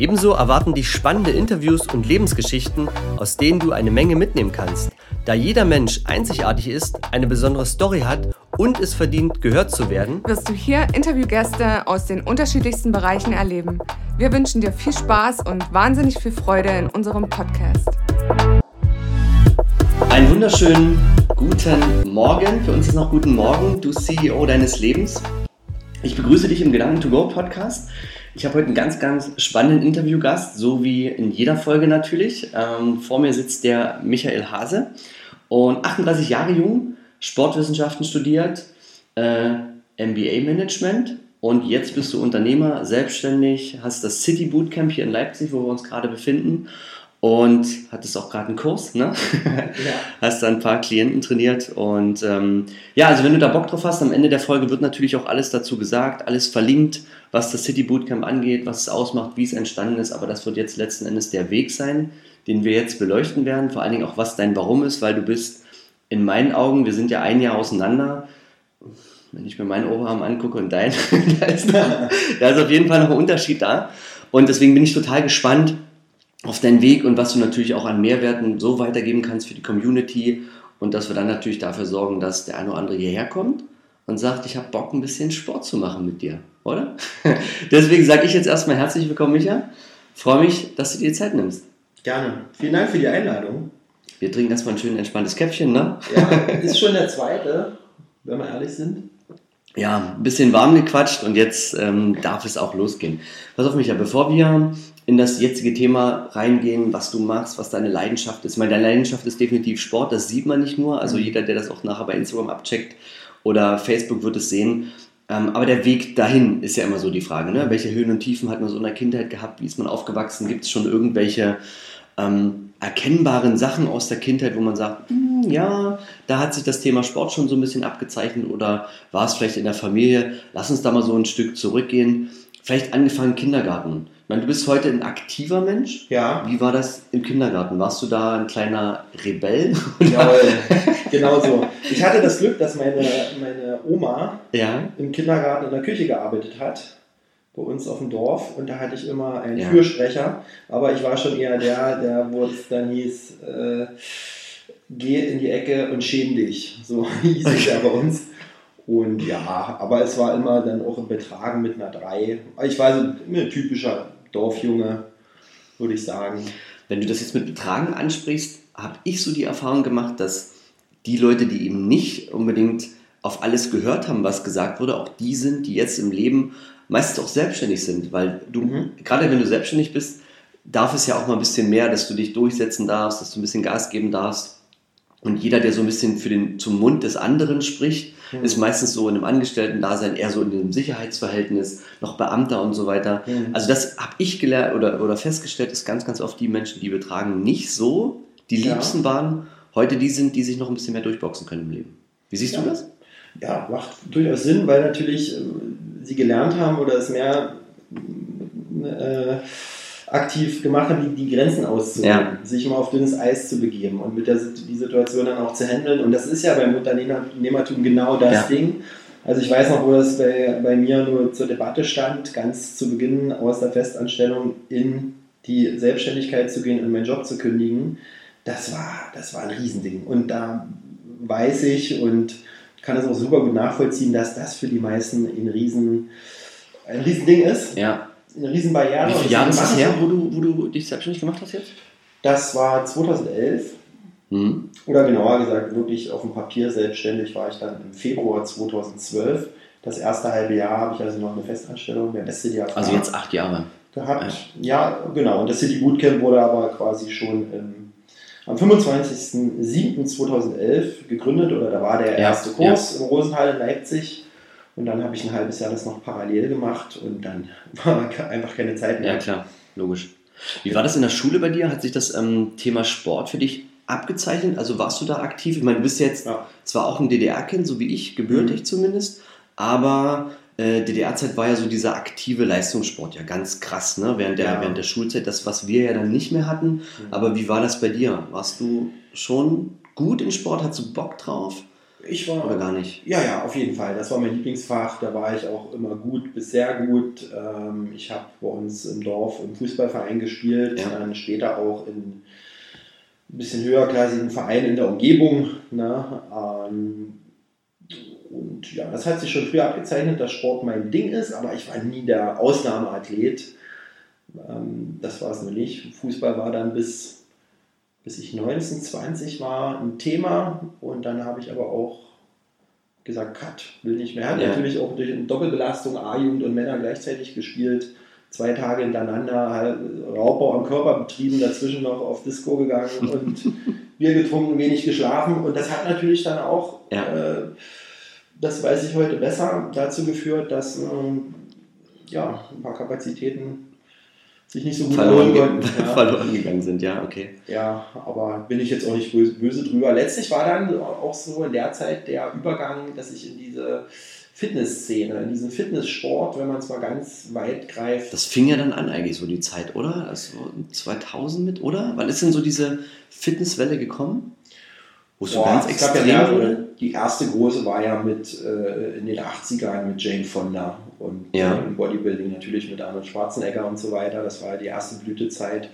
Ebenso erwarten dich spannende Interviews und Lebensgeschichten, aus denen du eine Menge mitnehmen kannst. Da jeder Mensch einzigartig ist, eine besondere Story hat und es verdient, gehört zu werden, wirst du hier Interviewgäste aus den unterschiedlichsten Bereichen erleben. Wir wünschen dir viel Spaß und wahnsinnig viel Freude in unserem Podcast. Einen wunderschönen guten Morgen. Für uns ist noch guten Morgen, du CEO deines Lebens. Ich begrüße dich im Gedanken to Go Podcast. Ich habe heute einen ganz, ganz spannenden Interviewgast, so wie in jeder Folge natürlich. Ähm, vor mir sitzt der Michael Hase und 38 Jahre jung, Sportwissenschaften studiert, äh, MBA-Management und jetzt bist du Unternehmer, selbstständig, hast das City Bootcamp hier in Leipzig, wo wir uns gerade befinden und hattest auch gerade einen Kurs, ne? Ja. hast da ein paar Klienten trainiert und ähm, ja, also wenn du da Bock drauf hast, am Ende der Folge wird natürlich auch alles dazu gesagt, alles verlinkt, was das City Bootcamp angeht, was es ausmacht, wie es entstanden ist, aber das wird jetzt letzten Endes der Weg sein, den wir jetzt beleuchten werden, vor allen Dingen auch, was dein Warum ist, weil du bist in meinen Augen, wir sind ja ein Jahr auseinander, wenn ich mir meinen Oberarm angucke und deinen, da, ist da, da ist auf jeden Fall noch ein Unterschied da. Und deswegen bin ich total gespannt auf deinen Weg und was du natürlich auch an Mehrwerten so weitergeben kannst für die Community und dass wir dann natürlich dafür sorgen, dass der eine oder andere hierher kommt und sagt, ich habe Bock, ein bisschen Sport zu machen mit dir, oder? Deswegen sage ich jetzt erstmal herzlich willkommen, Micha. Freue mich, dass du dir die Zeit nimmst. Gerne. Vielen Dank für die Einladung. Wir trinken erstmal ein schön entspanntes Käppchen, ne? Ja, ist schon der zweite, wenn wir ehrlich sind. Ja, ein bisschen warm gequatscht und jetzt ähm, darf es auch losgehen. Pass auf, Micha, bevor wir in das jetzige Thema reingehen, was du machst, was deine Leidenschaft ist. Ich meine, deine Leidenschaft ist definitiv Sport, das sieht man nicht nur. Also mhm. jeder, der das auch nachher bei Instagram abcheckt oder Facebook, wird es sehen. Ähm, aber der Weg dahin ist ja immer so die Frage. Ne? Welche Höhen und Tiefen hat man so in der Kindheit gehabt? Wie ist man aufgewachsen? Gibt es schon irgendwelche ähm, erkennbaren Sachen aus der Kindheit, wo man sagt, hm, ja, da hat sich das Thema Sport schon so ein bisschen abgezeichnet oder war es vielleicht in der Familie? Lass uns da mal so ein Stück zurückgehen. Vielleicht angefangen Kindergarten. Ich meine, du bist heute ein aktiver Mensch. Ja. Wie war das im Kindergarten? Warst du da ein kleiner Rebell? Jawohl, genau so. Ich hatte das Glück, dass meine, meine Oma ja. im Kindergarten in der Küche gearbeitet hat bei uns auf dem Dorf und da hatte ich immer einen ja. Fürsprecher, aber ich war schon eher der, der wo es dann hieß, äh, geh in die Ecke und schäm dich. So hieß es ja bei uns. Und ja, aber es war immer dann auch im Betragen mit einer 3. Ich war so ein typischer Dorfjunge, würde ich sagen. Wenn du das jetzt mit Betragen ansprichst, habe ich so die Erfahrung gemacht, dass die Leute, die eben nicht unbedingt auf alles gehört haben, was gesagt wurde, auch die sind, die jetzt im Leben meistens auch selbstständig sind, weil du, mhm. gerade wenn du selbstständig bist, darf es ja auch mal ein bisschen mehr, dass du dich durchsetzen darfst, dass du ein bisschen Gas geben darfst. Und jeder, der so ein bisschen für den, zum Mund des anderen spricht, mhm. ist meistens so in einem Angestellten-Dasein eher so in einem Sicherheitsverhältnis, noch Beamter und so weiter. Mhm. Also das habe ich gelernt oder, oder festgestellt, ist ganz, ganz oft die Menschen, die betragen, nicht so die Liebsten ja. waren, heute die sind, die sich noch ein bisschen mehr durchboxen können im Leben. Wie siehst ja. du das? Ja, macht durchaus Sinn, weil natürlich äh, sie gelernt haben oder es mehr äh, aktiv gemacht haben, die, die Grenzen auszunehmen, ja. sich mal auf dünnes Eis zu begeben und mit der die Situation dann auch zu handeln. Und das ist ja beim Unternehmertum genau das ja. Ding. Also ich weiß noch, wo das bei, bei mir nur zur Debatte stand, ganz zu Beginn aus der Festanstellung in die Selbstständigkeit zu gehen und meinen Job zu kündigen. Das war, das war ein Riesending. Und da weiß ich und kann es auch super gut nachvollziehen, dass das für die meisten ein riesen, ein riesen Ding ist. Ja. Eine riesen Barriere. Wie viele Jahre ist das her, wo du, wo du dich selbstständig gemacht hast jetzt? Das war 2011. Mhm. Oder genauer gesagt, wirklich auf dem Papier selbstständig war ich dann im Februar 2012. Das erste halbe Jahr habe ich also noch eine Festanstellung, der beste Jahr. Also jetzt acht Jahre. Gehabt. Ja. ja, genau. Und das City Bootcamp wurde aber quasi schon im am 25.07.2011 gegründet oder da war der erste ja, Kurs ja. im Rosenthal in Leipzig. Und dann habe ich ein halbes Jahr das noch parallel gemacht und dann war einfach keine Zeit mehr. Ja, klar, logisch. Wie war das in der Schule bei dir? Hat sich das ähm, Thema Sport für dich abgezeichnet? Also warst du da aktiv? Ich meine, du bist jetzt ja. zwar auch ein DDR-Kind, so wie ich, gebürtig mhm. zumindest, aber äh, DDR-Zeit war ja so dieser aktive Leistungssport ja ganz krass, ne? Während der, ja. während der Schulzeit, das, was wir ja dann nicht mehr hatten. Mhm. Aber wie war das bei dir? Warst du schon gut in Sport? Hattest du Bock drauf? Ich war. Oder gar nicht? Ja, ja, auf jeden Fall. Das war mein Lieblingsfach. Da war ich auch immer gut bis sehr gut. Ähm, ich habe bei uns im Dorf im Fußballverein gespielt, ja. dann später auch in ein bisschen höherklassigen Vereinen in der Umgebung. Ne? Ähm, und ja, das hat sich schon früher abgezeichnet, dass Sport mein Ding ist, aber ich war nie der Ausnahmeathlet. Ähm, das war es noch nicht. Fußball war dann bis bis ich 19, 20 war, ein Thema und dann habe ich aber auch gesagt, Cut, will nicht mehr. Hat ja. natürlich auch durch eine Doppelbelastung A-Jugend und Männer gleichzeitig gespielt. Zwei Tage hintereinander halt Raubbau am Körper betrieben, dazwischen noch auf Disco gegangen und Bier getrunken, wenig geschlafen. Und das hat natürlich dann auch, ja. äh, das weiß ich heute besser, dazu geführt, dass äh, ja, ein paar Kapazitäten sich nicht so gut verloren, konnten, ja. verloren gegangen sind, ja, okay. Ja, aber bin ich jetzt auch nicht böse, böse drüber. Letztlich war dann auch so in der Zeit der Übergang, dass ich in diese Fitnessszene, in diesen Fitnesssport, wenn man es mal ganz weit greift. Das fing ja dann an eigentlich so die Zeit, oder? Also 2000 mit, oder? Wann ist denn so diese Fitnesswelle gekommen? Wo es so ganz extrem ja wurde? Die erste große war ja mit äh, in den 80ern mit Jane Fonda und ja. im Bodybuilding natürlich mit Arnold Schwarzenegger und so weiter. Das war die erste Blütezeit.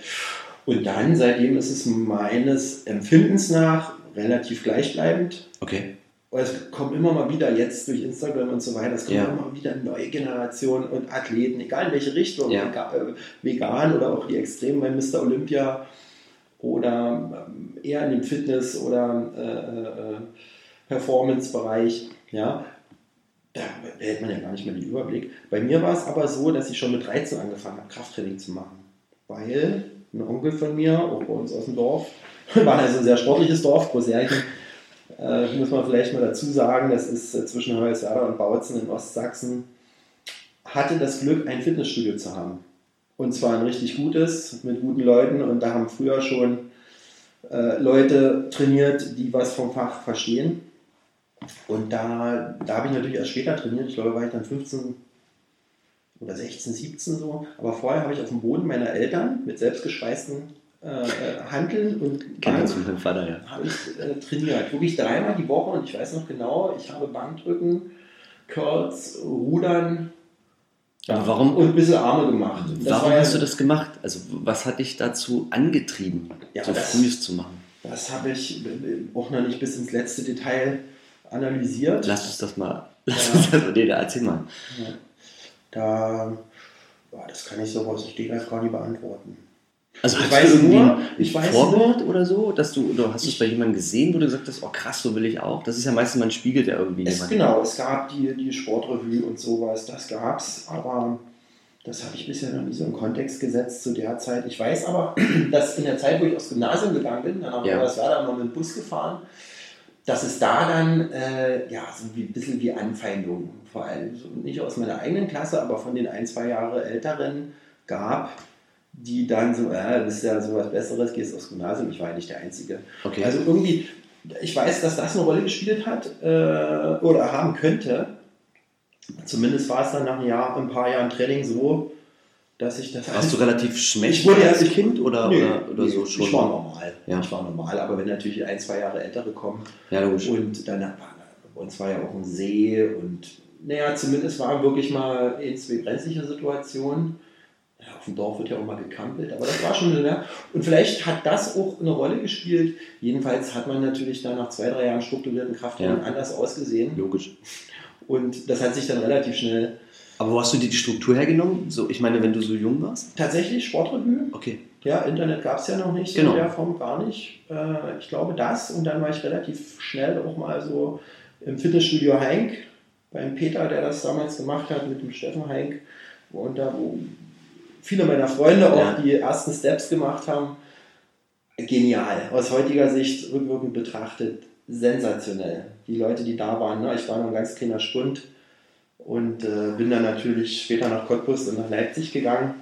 Und dann, seitdem ist es meines Empfindens nach relativ gleichbleibend. Okay. Und es kommen immer mal wieder jetzt durch Instagram und so weiter, es kommen ja. immer wieder neue Generationen und Athleten, egal in welche Richtung, ja. Äh, vegan oder auch die Extremen bei Mr. Olympia oder ähm, eher in dem Fitness- oder äh, äh, Performance-Bereich. Ja, da behält man ja gar nicht mehr den Überblick. Bei mir war es aber so, dass ich schon mit 13 angefangen habe, Krafttraining zu machen. Weil ein Onkel von mir, auch bei uns aus dem Dorf, war also ein sehr sportliches Dorf, Großjärchen, äh, muss man vielleicht mal dazu sagen, das ist äh, zwischen Hoyerswerda und Bautzen in Ostsachsen, hatte das Glück, ein Fitnessstudio zu haben. Und zwar ein richtig gutes, mit guten Leuten. Und da haben früher schon äh, Leute trainiert, die was vom Fach verstehen. Und da, da habe ich natürlich erst später trainiert. Ich glaube, war ich dann 15 oder 16, 17 so. Aber vorher habe ich auf dem Boden meiner Eltern mit selbstgeschweißten äh, Handeln und Bank Vater, ja. habe ich äh, trainiert. Wirklich dreimal die Woche und ich weiß noch genau, ich habe Bankdrücken, Curls, Rudern, ja, warum, und ein bisschen Arme gemacht. Das warum hast du das gemacht? Also was hat dich dazu angetrieben, ja, so frühes zu machen? Das habe ich auch noch nicht bis ins letzte Detail analysiert. Lass uns das mal. Lass ja. uns das mal. Nee, erzähl mal. Ja. Da, das kann ich so aus dem Stegreif gar nicht beantworten. Also ich weiß nur, ich weiß Vorbild oder so, dass du oder hast du es bei jemandem gesehen, wo du gesagt hast, oh krass, so will ich auch. Das ist ja meistens mal ein Spiegel, der irgendwie es, Genau, es gab die, die Sportrevue und sowas, das gab's, aber das habe ich bisher noch nie so in Kontext gesetzt zu der Zeit. Ich weiß aber, dass in der Zeit, wo ich aufs Gymnasium gegangen bin, dann haben wir ja. das war mal mit dem Bus gefahren dass es da dann äh, ja, so wie, ein bisschen wie Anfeindungen, vor allem so nicht aus meiner eigenen Klasse, aber von den ein, zwei Jahre älteren gab, die dann so, äh, du bist ja so was Besseres, gehst aufs Gymnasium, ich war ja nicht der Einzige. Okay. Also irgendwie, ich weiß, dass das eine Rolle gespielt hat äh, oder haben könnte. Zumindest war es dann nach ein, Jahr, ein paar Jahren Training so, dass ich das. Warst du relativ schmächtig wurde als Kind oder, nee, oder, oder nee, so schon? Ich war normal. Ja. Ich war normal, aber wenn natürlich ein, zwei Jahre ältere kommen ja, logisch. und dann bei uns war ja auch ein See und naja, zumindest war wirklich mal in zwei brenzliche Situationen. Ja, auf dem Dorf wird ja auch mal gekampelt, aber das war schon, ja. Und vielleicht hat das auch eine Rolle gespielt. Jedenfalls hat man natürlich dann nach zwei, drei Jahren strukturierten Krafttraining ja. anders ausgesehen. Logisch. Und das hat sich dann relativ schnell aber wo hast du dir die Struktur hergenommen? So, ich meine, wenn du so jung warst? Tatsächlich Sportrevue. Okay. Ja, Internet gab es ja noch nicht genau. in der Form gar nicht. Äh, ich glaube das. Und dann war ich relativ schnell auch mal so im Fitnessstudio Heink beim Peter, der das damals gemacht hat mit dem Steffen Heink. Und da, wo viele meiner Freunde auch ja. die ersten Steps gemacht haben. Genial. Aus heutiger Sicht rückwirkend betrachtet sensationell. Die Leute, die da waren, ne? ich war noch ein ganz kleiner Stund und äh, bin dann natürlich später nach Cottbus und nach Leipzig gegangen.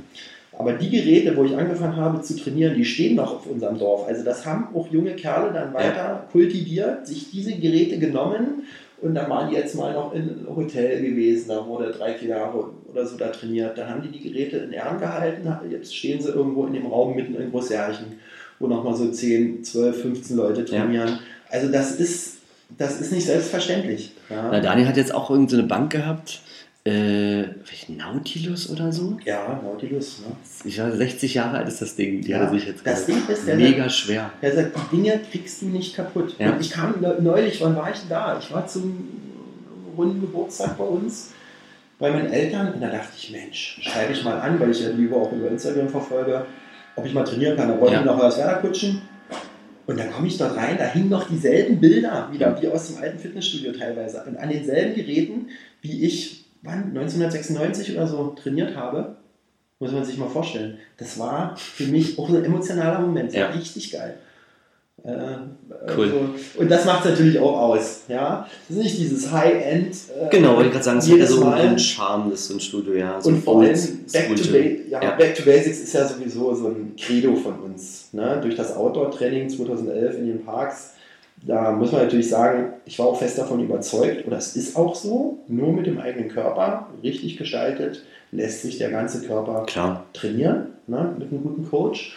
Aber die Geräte, wo ich angefangen habe zu trainieren, die stehen noch auf unserem Dorf. Also das haben auch junge Kerle dann weiter ja. kultiviert, sich diese Geräte genommen und dann waren die jetzt mal noch in einem Hotel gewesen, da wurde drei, vier Jahre oder so da trainiert. Dann haben die die Geräte in Ehren gehalten, jetzt stehen sie irgendwo in dem Raum mitten in Großjärchen, wo nochmal so 10, 12, 15 Leute trainieren. Ja. Also das ist, das ist nicht selbstverständlich. Ja. Na, Daniel hat jetzt auch irgendeine Bank gehabt, äh, Nautilus oder so? Ja, Nautilus. Ne? Ich weiß, 60 Jahre alt ist das Ding. Die ja, hat er sich jetzt das Ding ist der mega sagt, schwer. Er sagt, die Dinge kriegst du nicht kaputt. Ja. Und ich kam neulich, wann war ich denn da? Ich war zum runden Geburtstag bei uns bei meinen Eltern und da dachte ich, Mensch, schreibe ich mal an, weil ich ja lieber auch über Instagram verfolge, ob ich mal trainieren kann. Da wollte ja. ich noch was Werder kutschen. Und dann komme ich dort rein, da hingen noch dieselben Bilder, wieder wie aus dem alten Fitnessstudio teilweise. Und an denselben Geräten, wie ich wann, 1996 oder so trainiert habe, muss man sich mal vorstellen. Das war für mich auch ein emotionaler Moment. Ja. Richtig geil. Äh, cool. Also, und das macht es natürlich auch aus. Ja? Das ist nicht dieses High-End. Äh, genau, wollte ich gerade sagen, es hat ja so einen Charme, das so ein Studio, ja. So und vor allem Back to, ja, ja. Back to, Basics ist ja sowieso so ein Credo von uns. Ne? Durch das Outdoor-Training 2011 in den Parks da muss man natürlich sagen, ich war auch fest davon überzeugt, oder es ist auch so, nur mit dem eigenen Körper, richtig gestaltet, lässt sich der ganze Körper Klar. trainieren, ne, mit einem guten Coach.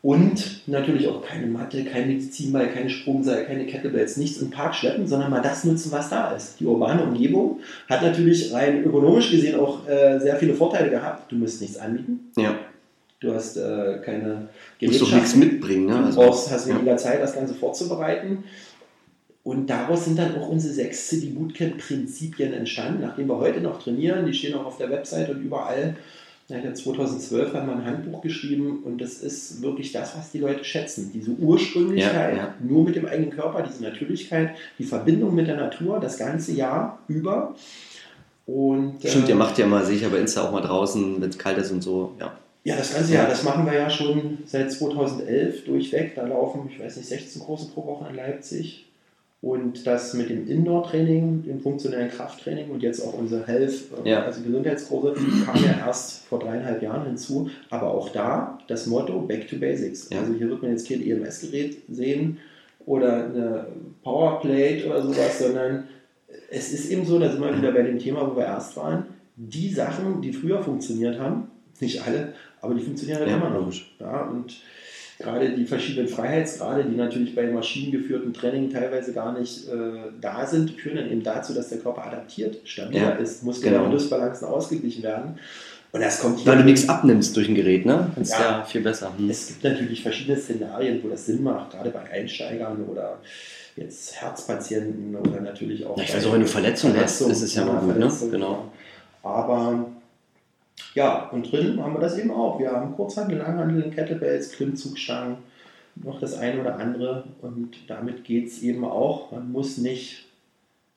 Und natürlich auch keine Matte, kein Medizinball, keine Sprungseil, keine Kettlebells, nichts im Park schleppen, sondern mal das nutzen, was da ist. Die urbane Umgebung hat natürlich rein ökonomisch gesehen auch äh, sehr viele Vorteile gehabt. Du musst nichts anbieten. Ja. Du hast äh, keine Du musst nichts mitbringen. Ne? Also, du brauchst, hast weniger ja. Zeit, das Ganze vorzubereiten. Und daraus sind dann auch unsere sechs City Bootcamp Prinzipien entstanden, nachdem wir heute noch trainieren. Die stehen auch auf der Website und überall. Ja, 2012 haben wir ein Handbuch geschrieben und das ist wirklich das, was die Leute schätzen. Diese Ursprünglichkeit, ja, ja. nur mit dem eigenen Körper, diese Natürlichkeit, die Verbindung mit der Natur das ganze Jahr über. Und, Stimmt, äh, ihr macht ja mal sicher bei Insta auch mal draußen, wenn es kalt ist und so. Ja. Ja, das ganze Jahr, das machen wir ja schon seit 2011 durchweg. Da laufen, ich weiß nicht, 16 Kurse pro Woche in Leipzig. Und das mit dem Indoor-Training, dem funktionellen Krafttraining und jetzt auch unsere Health, äh, ja. also Gesundheitskurse, kam ja erst vor dreieinhalb Jahren hinzu. Aber auch da das Motto Back to Basics. Ja. Also hier wird man jetzt kein EMS-Gerät sehen oder eine Powerplate oder sowas, sondern es ist eben so, da sind wir wieder bei dem Thema, wo wir erst waren, die Sachen, die früher funktioniert haben, nicht alle, aber die funktionieren halt ja, immer noch. Ja, und gerade die verschiedenen Freiheitsgrade, die natürlich bei maschinengeführten Training teilweise gar nicht äh, da sind, führen dann eben dazu, dass der Körper adaptiert, stabiler ja, ist, Muskeln genau. und Dysbalancen ausgeglichen werden. Und das kommt Weil du nichts abnimmst durch ein Gerät, ne? Das ist ja, viel besser. Hm. Es gibt natürlich verschiedene Szenarien, wo das Sinn macht, gerade bei Einsteigern oder jetzt Herzpatienten oder natürlich auch. Ja, ich weiß auch, wenn du Verletzungen hast, ist es ja mal gut, ne? Genau. Aber ja, und drin haben wir das eben auch. Wir haben Kurzhandel, Langhandel, Kettlebells, Klimmzugstangen, noch das eine oder andere. Und damit geht es eben auch. Man muss nicht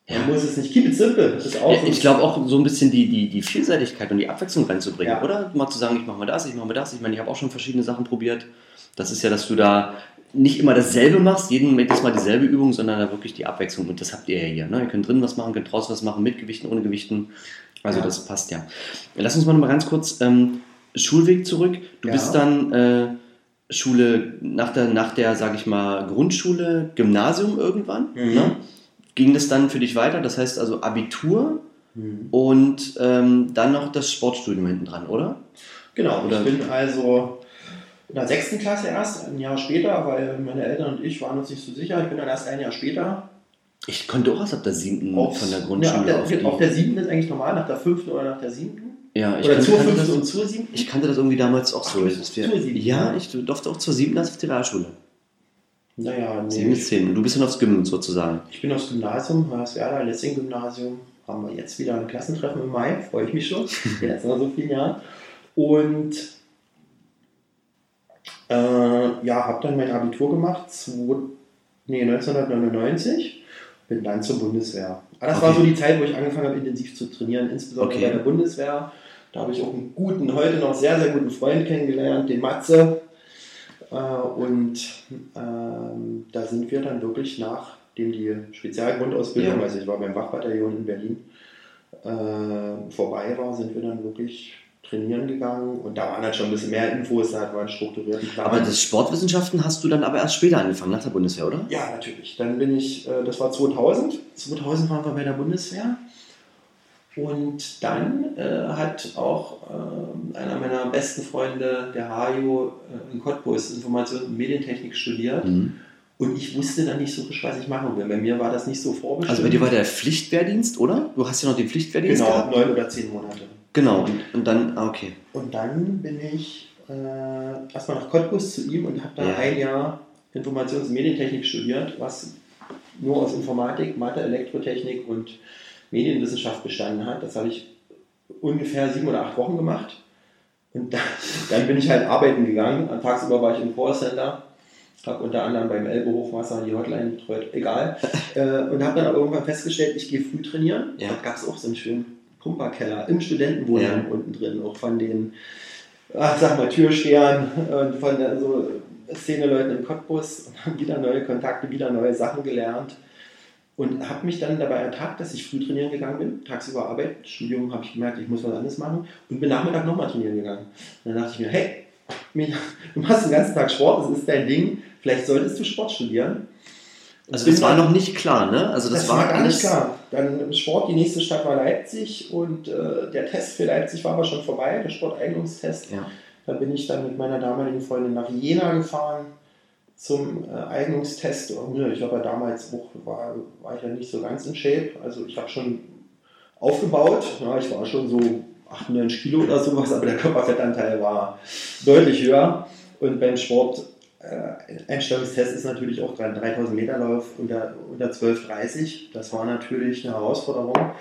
man muss es nicht keep it simple. Ja, ich glaube auch so ein bisschen die, die, die Vielseitigkeit und die Abwechslung reinzubringen, ja. oder? Mal zu sagen, ich mache mal das, ich mache mal das. Ich meine, ich habe auch schon verschiedene Sachen probiert. Das ist ja, dass du da nicht immer dasselbe machst, jeden jedes Mal dieselbe Übung, sondern da wirklich die Abwechslung. Und das habt ihr ja hier. Ne? Ihr könnt drin was machen, könnt draußen was machen, mit Gewichten, ohne Gewichten. Also ja. das passt ja. Lass uns mal noch mal ganz kurz ähm, Schulweg zurück. Du ja. bist dann äh, Schule nach der, nach der, sag ich mal, Grundschule, Gymnasium irgendwann. Mhm. Ne? Ging das dann für dich weiter? Das heißt also Abitur mhm. und ähm, dann noch das Sportstudium hinten dran, oder? Genau, oder? ich bin also in der sechsten Klasse erst, ein Jahr später, weil meine Eltern und ich waren uns nicht so sicher. Ich bin dann erst ein Jahr später ich konnte auch erst ab der siebten Aufs, von der Grundschule. Ja, ab der, auf, auf der siebten ist eigentlich normal, nach der fünften oder nach der siebten? Ja, ich oder kannte, zur fünften und zur siebten? Ich kannte das irgendwie damals auch Ach, so. Wir, zur siebten? Ja, ich durfte auch zur siebten als auf die Realschule. Naja, nee. Sieben bis zehn. Und du bist dann aufs Gymnasium sozusagen. Ich bin aufs Gymnasium, Werder, Lessing-Gymnasium. Haben wir jetzt wieder ein Klassentreffen im Mai, freue ich mich schon. jetzt nach so vielen Jahren. Und äh, ja, habe dann mein Abitur gemacht, zwei, nee, 1999 bin dann zur Bundeswehr. Aber das okay. war so die Zeit, wo ich angefangen habe, intensiv zu trainieren, insbesondere okay. bei der Bundeswehr. Da habe ich auch einen guten, heute noch sehr, sehr guten Freund kennengelernt, den Matze. Äh, und ähm, da sind wir dann wirklich nachdem die Spezialgrundausbildung, ja. also ich war beim Wachbataillon in Berlin, äh, vorbei war, sind wir dann wirklich trainieren gegangen und da waren halt schon ein bisschen mehr Infos, da waren strukturierte Plan. Aber das Sportwissenschaften hast du dann aber erst später angefangen, nach der Bundeswehr, oder? Ja, natürlich. Dann bin ich, äh, das war 2000, 2000 waren wir bei der Bundeswehr und dann äh, hat auch äh, einer meiner besten Freunde, der Hajo, äh, in Cottbus Informations- und Medientechnik studiert. Mhm. Und ich wusste dann nicht so richtig, was ich machen will. Bei mir war das nicht so vorbestimmt. Also bei dir war der Pflichtwehrdienst, oder? Du hast ja noch den Pflichtwehrdienst genau, gehabt? Genau, neun oder zehn Monate. Genau, und, und dann, ah, okay. Und dann bin ich äh, erstmal nach Cottbus zu ihm und habe da ja. ein Jahr Informations- und Medientechnik studiert, was nur aus Informatik, Mathe, Elektrotechnik und Medienwissenschaft bestanden hat. Das habe ich ungefähr sieben oder acht Wochen gemacht. Und dann, dann bin ich halt arbeiten gegangen. Tagsüber war ich im Callcenter, habe unter anderem beim Elbe Hochwasser die Hotline betreut, egal. Äh, und habe dann aber irgendwann festgestellt, ich gehe früh trainieren. Ja. Da gab es auch so einen schönen Pumperkeller im Studentenwohnheim ja. unten drin, auch von den, ach, sag mal, Türstehern und von der, so Szene-Leuten im Cottbus und haben wieder neue Kontakte, wieder neue Sachen gelernt. Und habe mich dann dabei ertappt, dass ich früh trainieren gegangen bin. Tagsüber Arbeit, Studium habe ich gemerkt, ich muss was anderes machen. Und bin Nachmittag nochmal trainieren gegangen. Und dann dachte ich mir, hey, du machst den ganzen Tag Sport, das ist dein Ding. Vielleicht solltest du Sport studieren. Also das war noch nicht klar, ne? Also das, das war, war gar nicht klar. Dann Sport, die nächste Stadt war Leipzig und äh, der Test für Leipzig war aber schon vorbei, der Sporteignungstest. Ja. Da bin ich dann mit meiner damaligen Freundin nach Jena gefahren zum äh, Eignungstest. Und, ja, ich ja damals war, war ich ja nicht so ganz in Shape. Also ich habe schon aufgebaut. Ja, ich war schon so 98 Kilo oder sowas, aber der Körperfettanteil war deutlich höher. Und beim Sport Einstellungstest ist natürlich auch 3000 Meter Lauf unter, unter 12,30. Das war natürlich eine Herausforderung.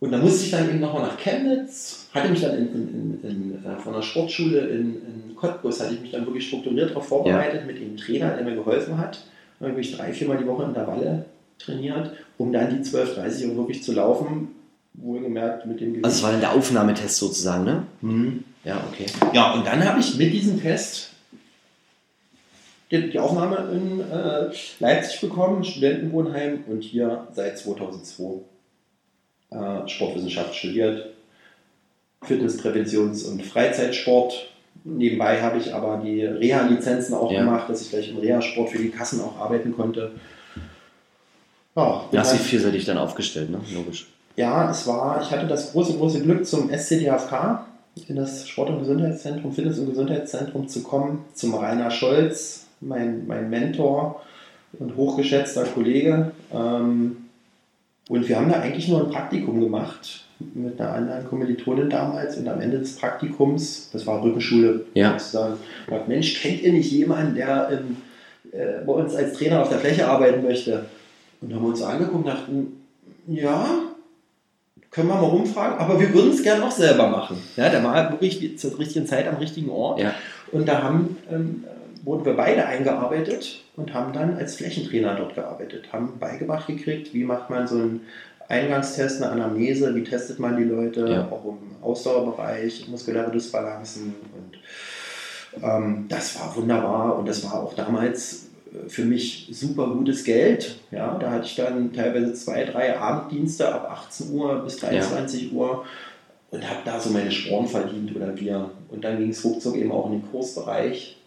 Und da musste ich dann eben nochmal nach Chemnitz, hatte mich dann in, in, in, äh, von der Sportschule in, in Cottbus, hatte ich mich dann wirklich strukturiert darauf vorbereitet ja. mit dem Trainer, der mir geholfen hat. Dann habe ich drei, viermal die Woche Intervalle trainiert, um dann die 12.30 Uhr wirklich zu laufen. Wohlgemerkt mit dem Gewicht. Also es war dann der Aufnahmetest sozusagen, ne? Mhm. Ja, okay. Ja, und dann habe ich mit diesem Test die, die Aufnahme in äh, Leipzig bekommen, Studentenwohnheim und hier seit 2002 äh, Sportwissenschaft studiert, Fitness, Präventions- und Freizeitsport. Nebenbei habe ich aber die Reha-Lizenzen auch ja. gemacht, dass ich gleich im Reha-Sport für die Kassen auch arbeiten konnte. Ja, ja hast dich vielseitig dann aufgestellt, ne? Logisch. Ja, es war, ich hatte das große, große Glück, zum SCDFK in das Sport- und Gesundheitszentrum, Fitness- und Gesundheitszentrum zu kommen, zum Rainer Scholz, mein, mein Mentor und hochgeschätzter Kollege. Ähm, und wir haben da eigentlich nur ein Praktikum gemacht mit einer anderen Kommilitonin damals und am Ende des Praktikums, das war Rückenschule, ja. sozusagen, sagt, Mensch, kennt ihr nicht jemanden, der ähm, äh, bei uns als Trainer auf der Fläche arbeiten möchte? Und haben wir uns angeguckt und dachten, ja, können wir mal rumfragen, aber wir würden es gerne noch selber machen. Ja, da war wirklich zur richtigen Zeit am richtigen Ort. Ja. Und da haben ähm, wurden wir beide eingearbeitet und haben dann als Flächentrainer dort gearbeitet, haben beigebracht gekriegt, wie macht man so einen Eingangstest, eine Anamnese, wie testet man die Leute, ja. auch im Ausdauerbereich, muskuläre Dysbalancen und ähm, das war wunderbar und das war auch damals äh, für mich super gutes Geld. Ja, da hatte ich dann teilweise zwei, drei Abenddienste ab 18 Uhr bis 23 ja. Uhr und habe da so meine Sporen verdient oder wir. Und dann ging es ruckzuck eben auch in den Kursbereich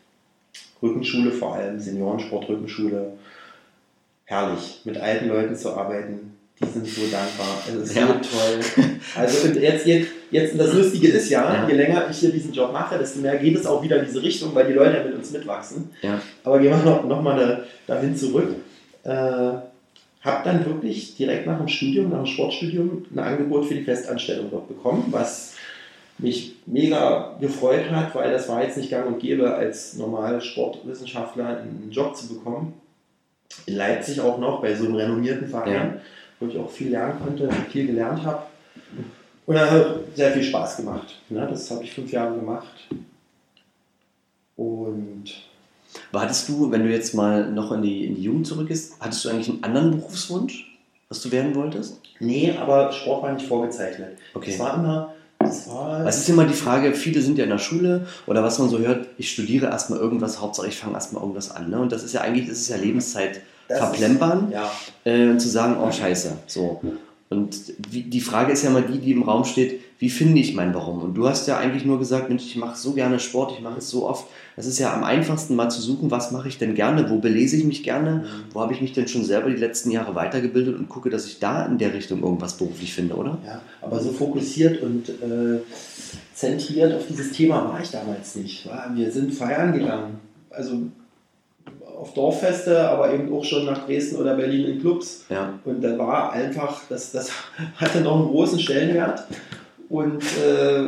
Rückenschule vor allem, Seniorensport, Rückenschule. Herrlich, mit alten Leuten zu arbeiten. Die sind so dankbar. Es ist ja. so toll. Also und jetzt, jetzt, jetzt, das Lustige ist ja, ja, je länger ich hier diesen Job mache, desto mehr geht es auch wieder in diese Richtung, weil die Leute ja mit uns mitwachsen. Ja. Aber gehen wir noch, noch mal da, dahin zurück. Äh, habe dann wirklich direkt nach dem Studium, nach dem Sportstudium, ein Angebot für die Festanstellung dort bekommen, was mich mega gefreut hat, weil das war jetzt nicht gang und gäbe, als normaler Sportwissenschaftler einen Job zu bekommen. In Leipzig auch noch, bei so einem renommierten Verein, ja. wo ich auch viel lernen konnte, viel gelernt habe. Und dann hat sehr viel Spaß gemacht. Ne? Das habe ich fünf Jahre gemacht. Und Hattest du, wenn du jetzt mal noch in die, in die Jugend zurückgehst, hattest du eigentlich einen anderen Berufswunsch, was du werden wolltest? Nee, aber Sport war nicht vorgezeichnet. Okay. Es war immer, es ist immer die Frage, viele sind ja in der Schule oder was man so hört, ich studiere erstmal irgendwas, Hauptsache ich fange erstmal irgendwas an. Ne? Und das ist ja eigentlich, das ist ja Lebenszeit das verplempern ja. äh, zu sagen, oh scheiße. So. Und Und die Frage ist ja mal die, die im Raum steht, wie finde ich mein Warum? Und du hast ja eigentlich nur gesagt, Mensch, ich mache so gerne Sport, ich mache es so oft. Es ist ja am einfachsten mal zu suchen, was mache ich denn gerne, wo belese ich mich gerne, mhm. wo habe ich mich denn schon selber die letzten Jahre weitergebildet und gucke, dass ich da in der Richtung irgendwas beruflich finde, oder? Ja, aber so fokussiert und äh, zentriert auf dieses Thema war ich damals nicht. Wir sind feiern gegangen. Also auf Dorffeste, aber eben auch schon nach Dresden oder Berlin in Clubs. Ja. Und da war einfach, das, das hatte noch einen großen Stellenwert. Und äh,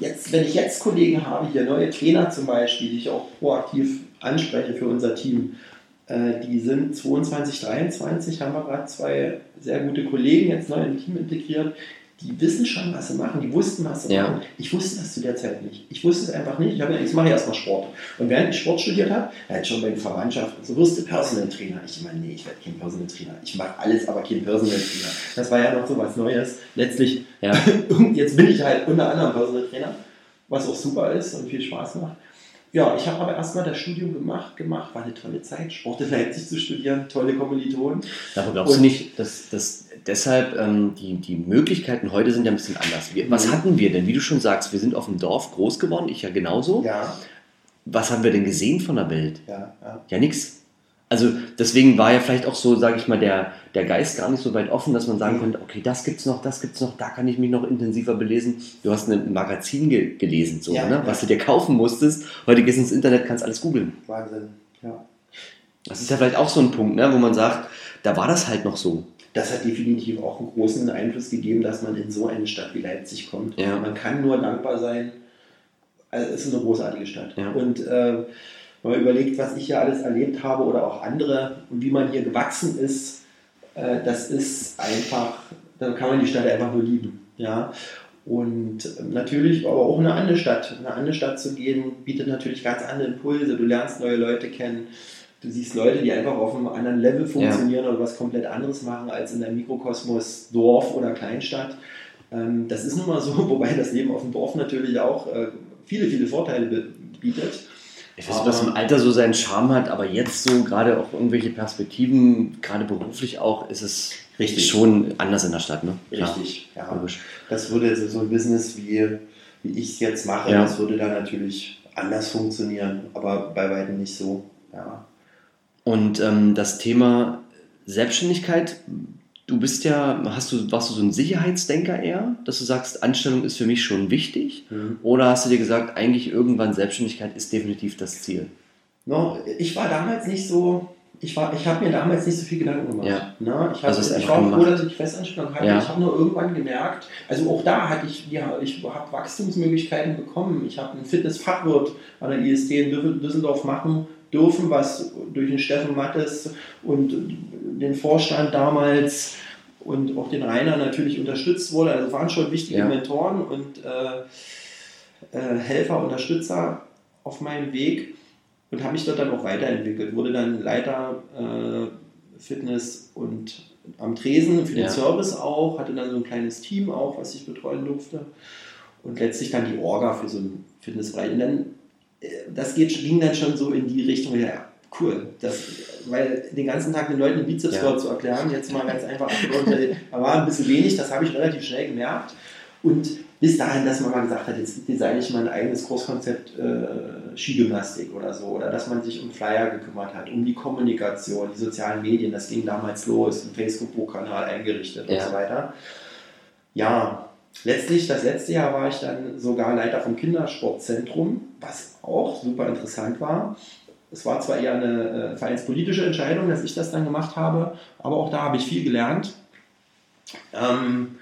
jetzt, wenn ich jetzt Kollegen habe, hier neue Trainer zum Beispiel, die ich auch proaktiv anspreche für unser Team, äh, die sind 22, 23, haben wir gerade zwei sehr gute Kollegen jetzt neu im Team integriert, die wissen schon, was sie machen, die wussten, was sie ja. machen. Ich wusste das zu der Zeit nicht. Ich wusste es einfach nicht. Ich, habe, ich mache erstmal Sport. Und während ich Sport studiert habe, halt schon bei den Verwandtschaften, so wirst du Personal Trainer. Ich meine, nee, ich werde kein Personal Trainer. Ich mache alles, aber kein Personal Trainer. Das war ja noch so was Neues. Letztlich, ja. jetzt bin ich halt unter anderem Personal Trainer, was auch super ist und viel Spaß macht. Ja, ich habe aber erstmal das Studium gemacht, gemacht, war eine tolle Zeit, Sport in Leipzig zu studieren, tolle Kommilitonen. Aber glaubst und du nicht, dass, dass deshalb ähm, die, die Möglichkeiten heute sind ja ein bisschen anders. Wir, was mhm. hatten wir denn? Wie du schon sagst, wir sind auf dem Dorf groß geworden, ich ja genauso. Ja. Was haben wir denn gesehen von der Welt? Ja, ja. ja nix. Also deswegen war ja vielleicht auch so, sage ich mal, der, der Geist gar nicht so weit offen, dass man sagen mhm. konnte, okay, das gibt's noch, das gibt's noch, da kann ich mich noch intensiver belesen. Du hast ein Magazin ge gelesen, so, ja, ne? was du dir kaufen musstest. Heute gehst du ins Internet, kannst alles googeln. Wahnsinn, ja. Das ist ja vielleicht auch so ein Punkt, ne? wo man sagt, da war das halt noch so. Das hat definitiv auch einen großen Einfluss gegeben, dass man in so eine Stadt wie Leipzig kommt. Ja. Man kann nur dankbar sein. Also es ist eine großartige Stadt. Ja. Und äh, wenn man überlegt, was ich hier alles erlebt habe oder auch andere und wie man hier gewachsen ist, äh, das ist einfach, dann kann man die Stadt einfach nur lieben. Ja? Und natürlich, aber auch in eine andere Stadt. In eine andere Stadt zu gehen, bietet natürlich ganz andere Impulse. Du lernst neue Leute kennen. Du siehst Leute, die einfach auf einem anderen Level funktionieren ja. oder was komplett anderes machen als in der Mikrokosmos Dorf oder Kleinstadt. Ähm, das ist nun mal so, wobei das Leben auf dem Dorf natürlich auch äh, viele, viele Vorteile bietet. Ich weiß nicht, was im Alter so seinen Charme hat, aber jetzt so gerade auch irgendwelche Perspektiven, gerade beruflich auch, ist es Richtig. schon anders in der Stadt. Ne? Richtig, ja. ja. Das würde so ein Business wie, wie ich es jetzt mache, ja. das würde da natürlich anders funktionieren, aber bei weitem nicht so. Ja. Und ähm, das Thema Selbstständigkeit Du bist ja, hast du, warst du so ein Sicherheitsdenker eher, dass du sagst, Anstellung ist für mich schon wichtig? Mhm. Oder hast du dir gesagt, eigentlich irgendwann Selbstständigkeit ist definitiv das Ziel? No, ich war damals nicht so, ich, ich habe mir damals nicht so viel Gedanken gemacht. Ja. Ne? Ich, hab, also ich war froh, dass ich Festanstellung hatte. Ja. Ich habe nur irgendwann gemerkt, also auch da hatte ich, ja, ich habe Wachstumsmöglichkeiten bekommen. Ich habe einen Fitnessfachwirt an der ISD in Düsseldorf machen dürfen, was durch den Steffen Mattes und den Vorstand damals und auch den Rainer natürlich unterstützt wurde. Also waren schon wichtige ja. Mentoren und äh, äh, Helfer, Unterstützer auf meinem Weg und habe mich dort dann auch weiterentwickelt. Wurde dann Leiter äh, Fitness und am Tresen für den ja. Service auch, hatte dann so ein kleines Team auch, was ich betreuen durfte und letztlich dann die Orga für so einen Fitnessbereich. Und dann das geht, ging dann schon so in die Richtung, ja, cool. Das, weil den ganzen Tag den Leuten den Bizeps ja. zu erklären, jetzt mal ganz einfach da war ein bisschen wenig, das habe ich relativ schnell gemerkt. Und bis dahin, dass man mal gesagt hat, jetzt designe ich mal ein eigenes Kurskonzept äh, Skigymnastik oder so. Oder dass man sich um Flyer gekümmert hat, um die Kommunikation, die sozialen Medien, das ging damals los, ein Facebook-Kanal eingerichtet ja. und so weiter. Ja, letztlich, das letzte Jahr war ich dann sogar Leiter vom Kindersportzentrum, was auch super interessant war. Es war zwar eher eine äh, vereinspolitische Entscheidung, dass ich das dann gemacht habe, aber auch da habe ich viel gelernt. Ähm,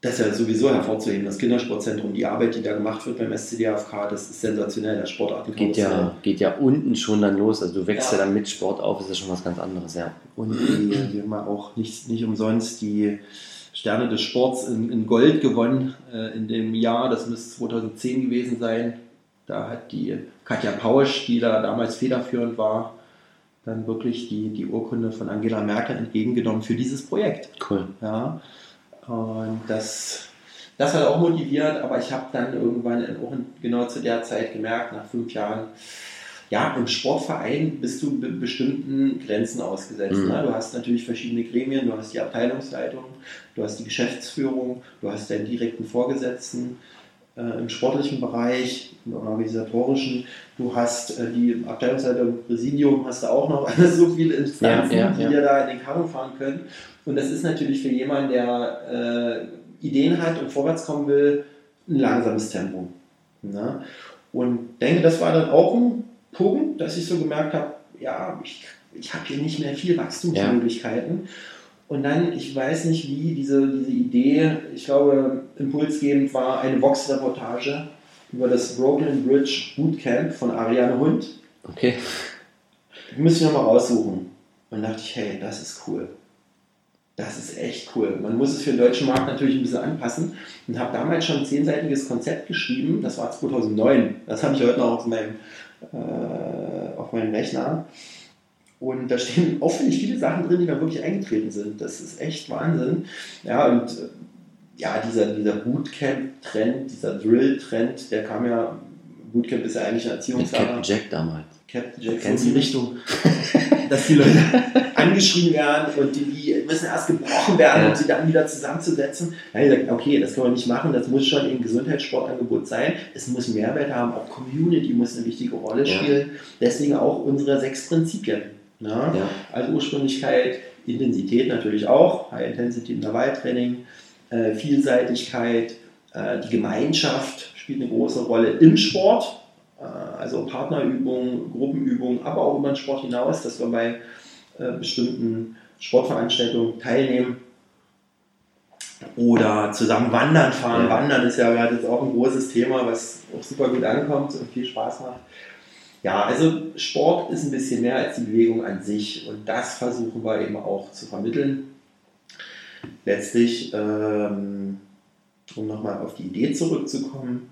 das ist ja sowieso hervorzuheben, das Kindersportzentrum, die Arbeit, die da gemacht wird beim SCDFK, das ist sensationell, das Sportarten. Geht ja, geht ja unten schon dann los, also du wächst ja, ja dann mit Sport auf, ist ja schon was ganz anderes, ja. Und die, die haben auch nicht, nicht umsonst die Sterne des Sports in, in Gold gewonnen äh, in dem Jahr. Das müsste 2010 gewesen sein. Da hat die Katja Pausch, die da damals federführend war, dann wirklich die, die Urkunde von Angela Merkel entgegengenommen für dieses Projekt. Cool. Ja, und das, das hat auch motiviert, aber ich habe dann irgendwann auch genau zu der Zeit gemerkt, nach fünf Jahren, ja, im Sportverein bist du be bestimmten Grenzen ausgesetzt. Mhm. Ne? Du hast natürlich verschiedene Gremien, du hast die Abteilungsleitung, du hast die Geschäftsführung, du hast deinen direkten Vorgesetzten äh, im sportlichen Bereich, im organisatorischen. Du hast äh, die Abteilungsleitung, Präsidium, hast du auch noch so viele Instanzen, ja, ja, die ja. dir da in den Karren fahren können. Und das ist natürlich für jemanden, der äh, Ideen hat und vorwärts kommen will, ein langsames Tempo. Ne? Und denke, das war dann auch ein Punkt, dass ich so gemerkt habe, ja, ich, ich habe hier nicht mehr viel Wachstumsmöglichkeiten. Ja. Und dann, ich weiß nicht wie, diese, diese Idee, ich glaube, impulsgebend war eine Vox-Reportage über das Brooklyn Bridge Bootcamp von Ariane Hund. Okay. Die müsste ich nochmal raussuchen. Und dachte ich, hey, das ist cool. Das ist echt cool. Man muss es für den deutschen Markt natürlich ein bisschen anpassen und habe damals schon ein zehnseitiges Konzept geschrieben. Das war 2009. Das habe ich heute noch auf meinem, äh, auf meinem Rechner. Und da stehen auffällig viele Sachen drin, die da wirklich eingetreten sind. Das ist echt Wahnsinn. Ja, und äh, ja, dieser, dieser Bootcamp-Trend, dieser Drill-Trend, der kam ja, Bootcamp ist ja eigentlich eine Erziehungssache. Captain Jack damals. Captain Jack, Kennst in die Richtung, dass die Leute angeschrien werden und die, die, müssen erst gebrochen werden, ja. um sie dann wieder zusammenzusetzen. Da habe ich gesagt, okay, das kann man nicht machen, das muss schon ein Gesundheitssportangebot sein. Es muss Mehrwert haben, auch Community muss eine wichtige Rolle spielen. Ja. Deswegen auch unsere sechs Prinzipien. Ne? Ja. Also Ursprünglichkeit, Intensität natürlich auch, High Intensity Intervalltraining, äh, Vielseitigkeit, äh, die Gemeinschaft spielt eine große Rolle im Sport, also Partnerübungen, Gruppenübungen, aber auch über den Sport hinaus, dass wir bei äh, bestimmten Sportveranstaltungen teilnehmen oder zusammen wandern fahren. Wandern ist ja gerade jetzt auch ein großes Thema, was auch super gut ankommt und viel Spaß macht. Ja, also Sport ist ein bisschen mehr als die Bewegung an sich und das versuchen wir eben auch zu vermitteln. Letztlich, ähm, um nochmal auf die Idee zurückzukommen,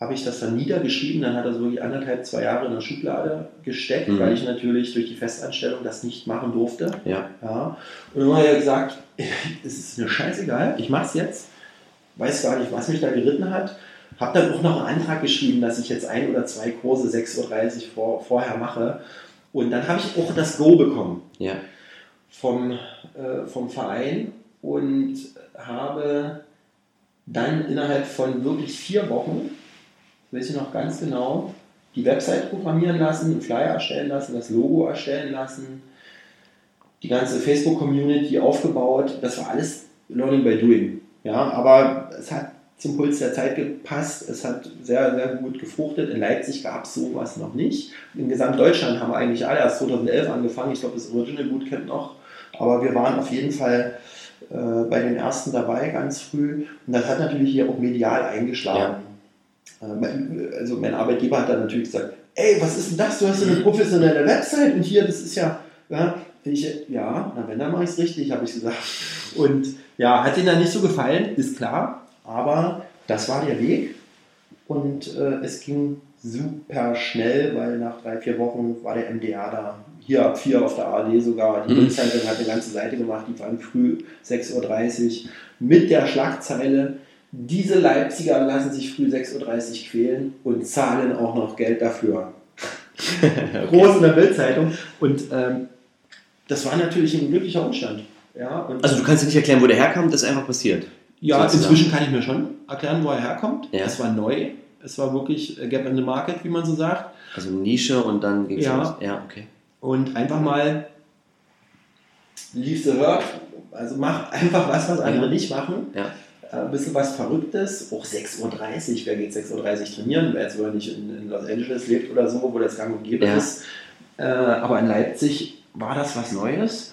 habe ich das dann niedergeschrieben, dann hat er so wirklich anderthalb, zwei Jahre in der Schublade gesteckt, mhm. weil ich natürlich durch die Festanstellung das nicht machen durfte. Ja. ja. Und dann hat er gesagt, es ist mir scheißegal, ich mache es jetzt, weiß gar nicht, was mich da geritten hat. Habe dann auch noch einen Antrag geschrieben, dass ich jetzt ein oder zwei Kurse 6.30 Uhr vor, vorher mache. Und dann habe ich auch das Go bekommen ja. vom, äh, vom Verein und habe dann innerhalb von wirklich vier Wochen, ich noch ganz genau, die Website programmieren lassen, einen Flyer erstellen lassen, das Logo erstellen lassen, die ganze Facebook-Community aufgebaut. Das war alles Learning by Doing. Ja, aber es hat zum Puls der Zeit gepasst. Es hat sehr, sehr gut gefruchtet. In Leipzig gab es sowas noch nicht. In Gesamtdeutschland haben wir eigentlich alle erst 2011 angefangen. Ich glaube, das Original Bootcamp noch. Aber wir waren auf jeden Fall äh, bei den ersten dabei ganz früh. Und das hat natürlich hier auch medial eingeschlagen. Ja. Äh, also mein Arbeitgeber hat dann natürlich gesagt, ey, was ist denn das? Du hast eine professionelle Website und hier, das ist ja, ja, ich, ja, na wenn, dann mache ich es richtig, habe ich gesagt. Und ja, hat ihnen dann nicht so gefallen, ist klar. Aber das war der Weg und äh, es ging super schnell, weil nach drei, vier Wochen war der MDR da. Hier ab vier auf der ARD sogar. Die mhm. Bildzeitung hat eine ganze Seite gemacht, die war früh 6.30 Uhr mit der Schlagzeile. Diese Leipziger lassen sich früh 6.30 Uhr quälen und zahlen auch noch Geld dafür. okay. Groß in der Bildzeitung. Und ähm, das war natürlich ein glücklicher Umstand. Ja, also du kannst dir nicht erklären, wo der herkam, das ist einfach passiert. Ja, sozusagen. inzwischen kann ich mir schon erklären, wo er herkommt. Ja. Es war neu. Es war wirklich Gap in the Market, wie man so sagt. Also Nische und dann ging es ja. los. Ja, okay. Und einfach mal leave the herd. Also mach einfach was, was andere ja. nicht machen. Ja. Ein äh, bisschen was Verrücktes. Auch 6.30 Uhr. Wer geht 6.30 Uhr trainieren? Wer jetzt wohl nicht in, in, Los Angeles lebt oder so, wo das gang und gäbe ja. ist. Äh, aber in Leipzig war das was Neues.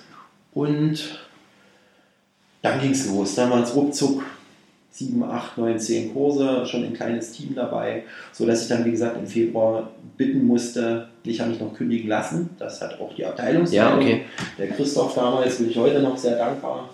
Und dann ging es los. Dann waren es ruckzuck sieben, acht, neun, zehn Kurse, schon ein kleines Team dabei, sodass ich dann, wie gesagt, im Februar bitten musste, ich habe mich noch kündigen lassen. Das hat auch die Abteilungsleitung, ja, okay. der Christoph damals, bin ich heute noch sehr dankbar,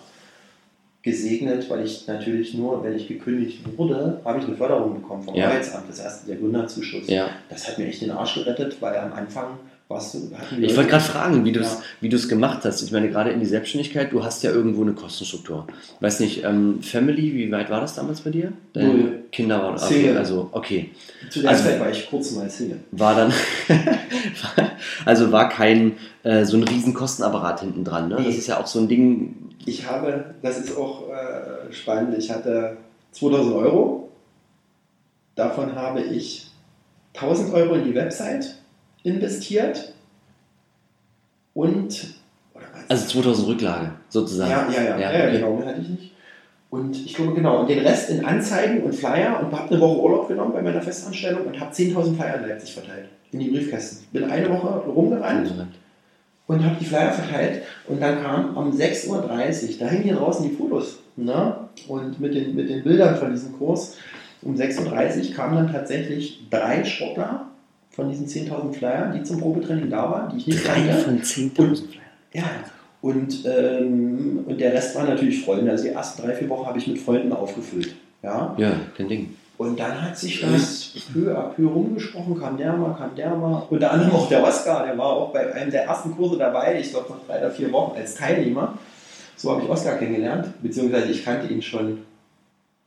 gesegnet, weil ich natürlich nur, wenn ich gekündigt wurde, habe ich eine Förderung bekommen vom ja. Arbeitsamt, das erste der Gründerzuschuss. Ja. Das hat mir echt den Arsch gerettet, weil am Anfang Was, ich wollte gerade fragen, wie du es ja. gemacht hast. Ich meine, gerade in die Selbstständigkeit, du hast ja irgendwo eine Kostenstruktur. Weiß nicht, ähm, Family, wie weit war das damals bei dir? Deine Null. Kinder waren okay, also okay. Zu der also, Zeit war ich kurz mal Single. War dann, also war kein äh, so ein riesen Kostenapparat hinten dran. Ne? Nee. Das ist ja auch so ein Ding. Ich habe, das ist auch äh, spannend, ich hatte 2000 Euro. Davon habe ich 1000 Euro in die Website investiert und. Also 2000 Rücklage sozusagen. Ja, ja, ja, ja, ja okay. genau, mehr hatte ich nicht. Und ich glaube, genau, und den Rest in Anzeigen und Flyer und habe eine Woche Urlaub genommen bei meiner Festanstellung und habe 10.000 Flyer in Leipzig verteilt, in die Briefkästen. Bin eine Woche rumgerannt und habe die Flyer verteilt und dann kam um 6.30 Uhr, da hängen hier draußen die Fotos ne? und mit den, mit den Bildern von diesem Kurs. Um 6.30 Uhr kamen dann tatsächlich drei Sportler von diesen 10.000 Flyern, die zum Probetraining da waren, die ich nicht Drei kannte. von 10.000 Flyern? Ja. Und, ähm, und der Rest waren natürlich Freunde. Also die ersten drei, vier Wochen habe ich mit Freunden aufgefüllt. Ja, ja kein Ding. Und dann hat sich das peu à peu rumgesprochen, kam der mal, kam der mal. Unter anderem auch der Oscar, der war auch bei einem der ersten Kurse dabei, ich glaube nach drei oder vier Wochen als Teilnehmer. So habe ich Oscar kennengelernt, beziehungsweise ich kannte ihn schon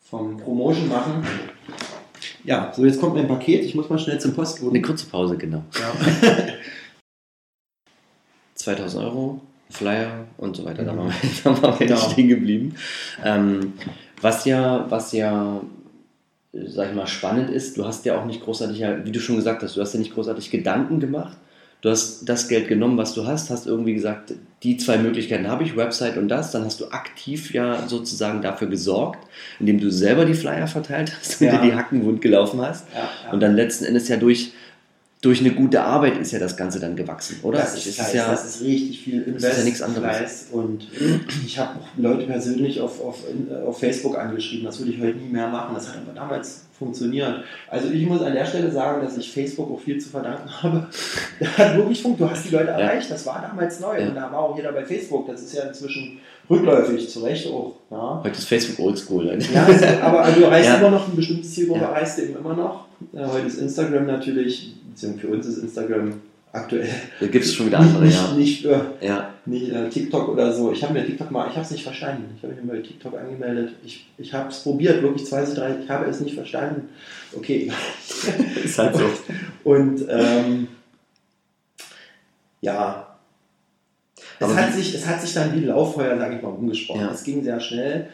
vom Promotion machen. Ja, so jetzt kommt mein Paket. Ich muss mal schnell zum Postboden. Eine kurze Pause, genau. Ja. 2000 Euro, Flyer und so weiter. Mhm. Da waren wir, da waren wir genau. stehen geblieben. Ähm, was ja, was ja, sag ich mal, spannend ist, du hast ja auch nicht großartig, wie du schon gesagt hast, du hast ja nicht großartig Gedanken gemacht, du hast das Geld genommen, was du hast, hast irgendwie gesagt, die zwei Möglichkeiten habe ich, Website und das, dann hast du aktiv ja sozusagen dafür gesorgt, indem du selber die Flyer verteilt hast und ja. dir die Hacken wund gelaufen hast ja, ja. und dann letzten Endes ja durch durch eine gute Arbeit ist ja das Ganze dann gewachsen, oder? Das ist, das ist ja, das ist richtig viel Invest, das ist ja nichts anderes. Fleiß und ich habe auch Leute persönlich auf, auf, auf Facebook angeschrieben, das würde ich heute nie mehr machen, das hat aber damals funktioniert. Also ich muss an der Stelle sagen, dass ich Facebook auch viel zu verdanken habe. Das hat wirklich funktioniert, du hast die Leute erreicht, das war damals neu ja. und da war auch jeder bei Facebook, das ist ja inzwischen rückläufig, zu Recht auch. Ja. Heute ist Facebook oldschool. Ne? Ja, also, aber du erreichst ja. immer noch ein bestimmtes Zielgruppe, ja. erreichst du eben immer noch. Heute ist Instagram natürlich, beziehungsweise für uns ist Instagram aktuell. Da gibt es schon wieder andere, nicht, ja. Nicht, äh, ja. nicht äh, TikTok oder so. Ich habe mir TikTok mal, ich habe es nicht verstanden. Ich habe mich bei TikTok angemeldet. Ich, ich habe es probiert, wirklich zwei, drei, ich habe es nicht verstanden. Okay. ist halt so. Und ähm, ja, es hat, sich, es hat sich dann wie Lauffeuer, sage ich mal, umgesprochen. Ja. Es ging sehr schnell.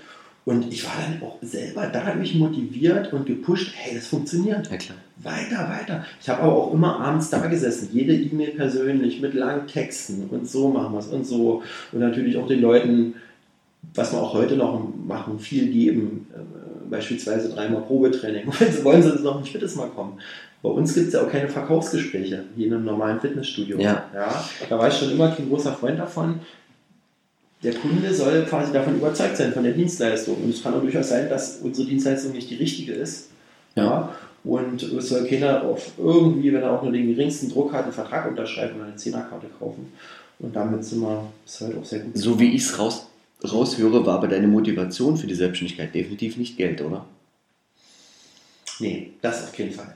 Und ich war dann auch selber dadurch motiviert und gepusht, hey, das funktioniert. Ja. Weiter, weiter. Ich habe aber auch immer abends da gesessen, jede E-Mail persönlich mit langen Texten und so machen wir es und so. Und natürlich auch den Leuten, was wir auch heute noch machen, viel geben. Äh, beispielsweise dreimal Probetraining. Wollen sie noch ein viertes Mal kommen? Bei uns gibt es ja auch keine Verkaufsgespräche, wie in einem normalen Fitnessstudio. Ja. Ja, da war ich schon immer kein großer Freund davon. Der Kunde soll quasi davon überzeugt sein, von der Dienstleistung. Und es kann auch durchaus sein, dass unsere Dienstleistung nicht die richtige ist. Ja. Und es soll keiner auf irgendwie, wenn er auch nur den geringsten Druck hat, einen Vertrag unterschreiben oder eine Zehnerkarte kaufen. Und damit sind wir ist halt auch sehr gut. So wie ich es raus, raushöre, war aber deine Motivation für die Selbstständigkeit definitiv nicht Geld, oder? Nee, das auf jeden Fall.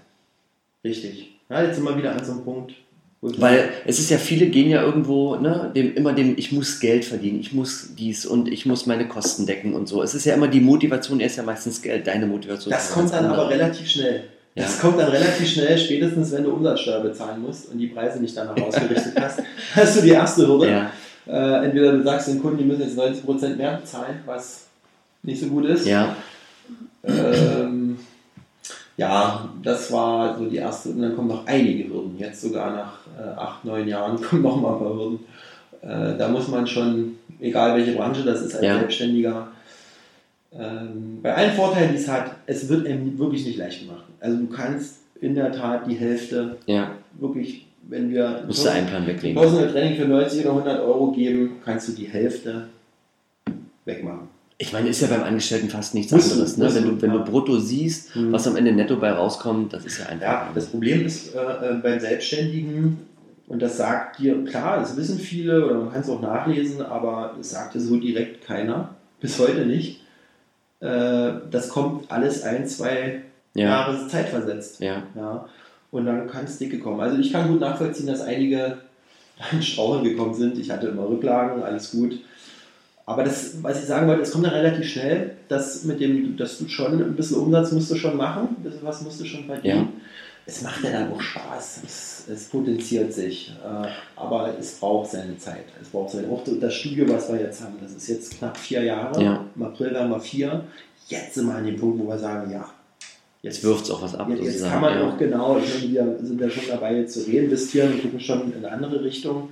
Richtig. Ja, jetzt sind wir wieder an so einem Punkt. Weil es ist ja, viele gehen ja irgendwo, ne, dem, immer dem, ich muss Geld verdienen, ich muss dies und ich muss meine Kosten decken und so. Es ist ja immer die Motivation, er ist ja meistens Geld, deine Motivation. Das kommt dann andere. aber relativ schnell. Ja. Das kommt dann relativ schnell, spätestens wenn du Umsatzsteuer bezahlen musst und die Preise nicht danach ausgerichtet hast, hast du die erste Hürde. Ja. Äh, entweder du sagst den Kunden, die müssen jetzt 90% mehr bezahlen, was nicht so gut ist. Ja. Ähm, ja, das war so die erste. Und dann kommen noch einige Hürden. Jetzt sogar nach äh, acht, neun Jahren kommen noch mal ein paar Hürden. Äh, da muss man schon, egal welche Branche das ist, als ja. Selbstständiger, ähm, bei allen Vorteilen, die es hat, es wird einem wirklich nicht leicht gemacht. Also du kannst in der Tat die Hälfte ja. wirklich, wenn wir Musst du einen Plan weglegen. Personal Training für 90 oder 100 Euro geben, kannst du die Hälfte wegmachen. Ich meine, ist ja beim Angestellten fast nichts musst anderes. ne? Wenn, du, wenn du brutto siehst, mhm. was am Ende netto bei rauskommt, das ist ja einfach. Ja, das Problem ist äh, äh, beim Selbstständigen, und das sagt dir, klar, das wissen viele oder man kann es auch nachlesen, aber es sagte so direkt keiner, bis heute nicht. Äh, das kommt alles ein, zwei ja. Jahre Zeit versetzt. Ja. ja. und dann kann es dicke kommen. Also ich kann gut nachvollziehen, dass einige in Straucheln gekommen sind. Ich hatte immer Rücklagen, alles gut. Aber das, was ich sagen wollte, es kommt dann relativ schnell, dass mit dem, dass du schon ein bisschen Umsatz musst du schon machen, ein bisschen was musst du schon verdienen. Ja. Es macht ja dann auch Spaß, es, es potenziert sich, äh, aber es braucht seine Zeit. Es braucht seine, auch das Studio, was wir jetzt haben, das ist jetzt knapp vier Jahre, ja. im April werden wir vier. Jetzt sind wir an dem Punkt, wo wir sagen, ja, Jetzt wirft es auch was ab. Jetzt, jetzt kann man ja. auch genau, wir sind ja schon dabei, jetzt zu reinvestieren, wir gucken schon in eine andere Richtung.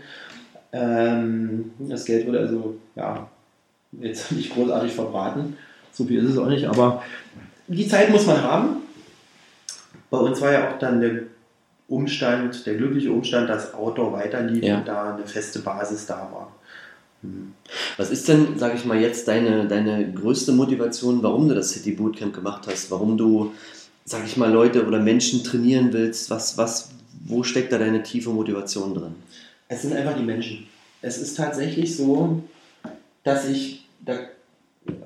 Ähm, das Geld wurde also, ja, jetzt nicht großartig verbraten. So viel ist es auch nicht, aber die Zeit muss man haben. Bei uns war ja auch dann der Umstand, der glückliche Umstand, dass Outdoor weiterlief ja. und da eine feste Basis da war. Hm. Was ist denn, sage ich mal, jetzt deine, deine größte Motivation, warum du das City Bootcamp gemacht hast? Warum du, sage ich mal, Leute oder Menschen trainieren willst? Was, was, wo steckt da deine tiefe Motivation drin? Es sind einfach die Menschen. Es ist tatsächlich so, dass ich da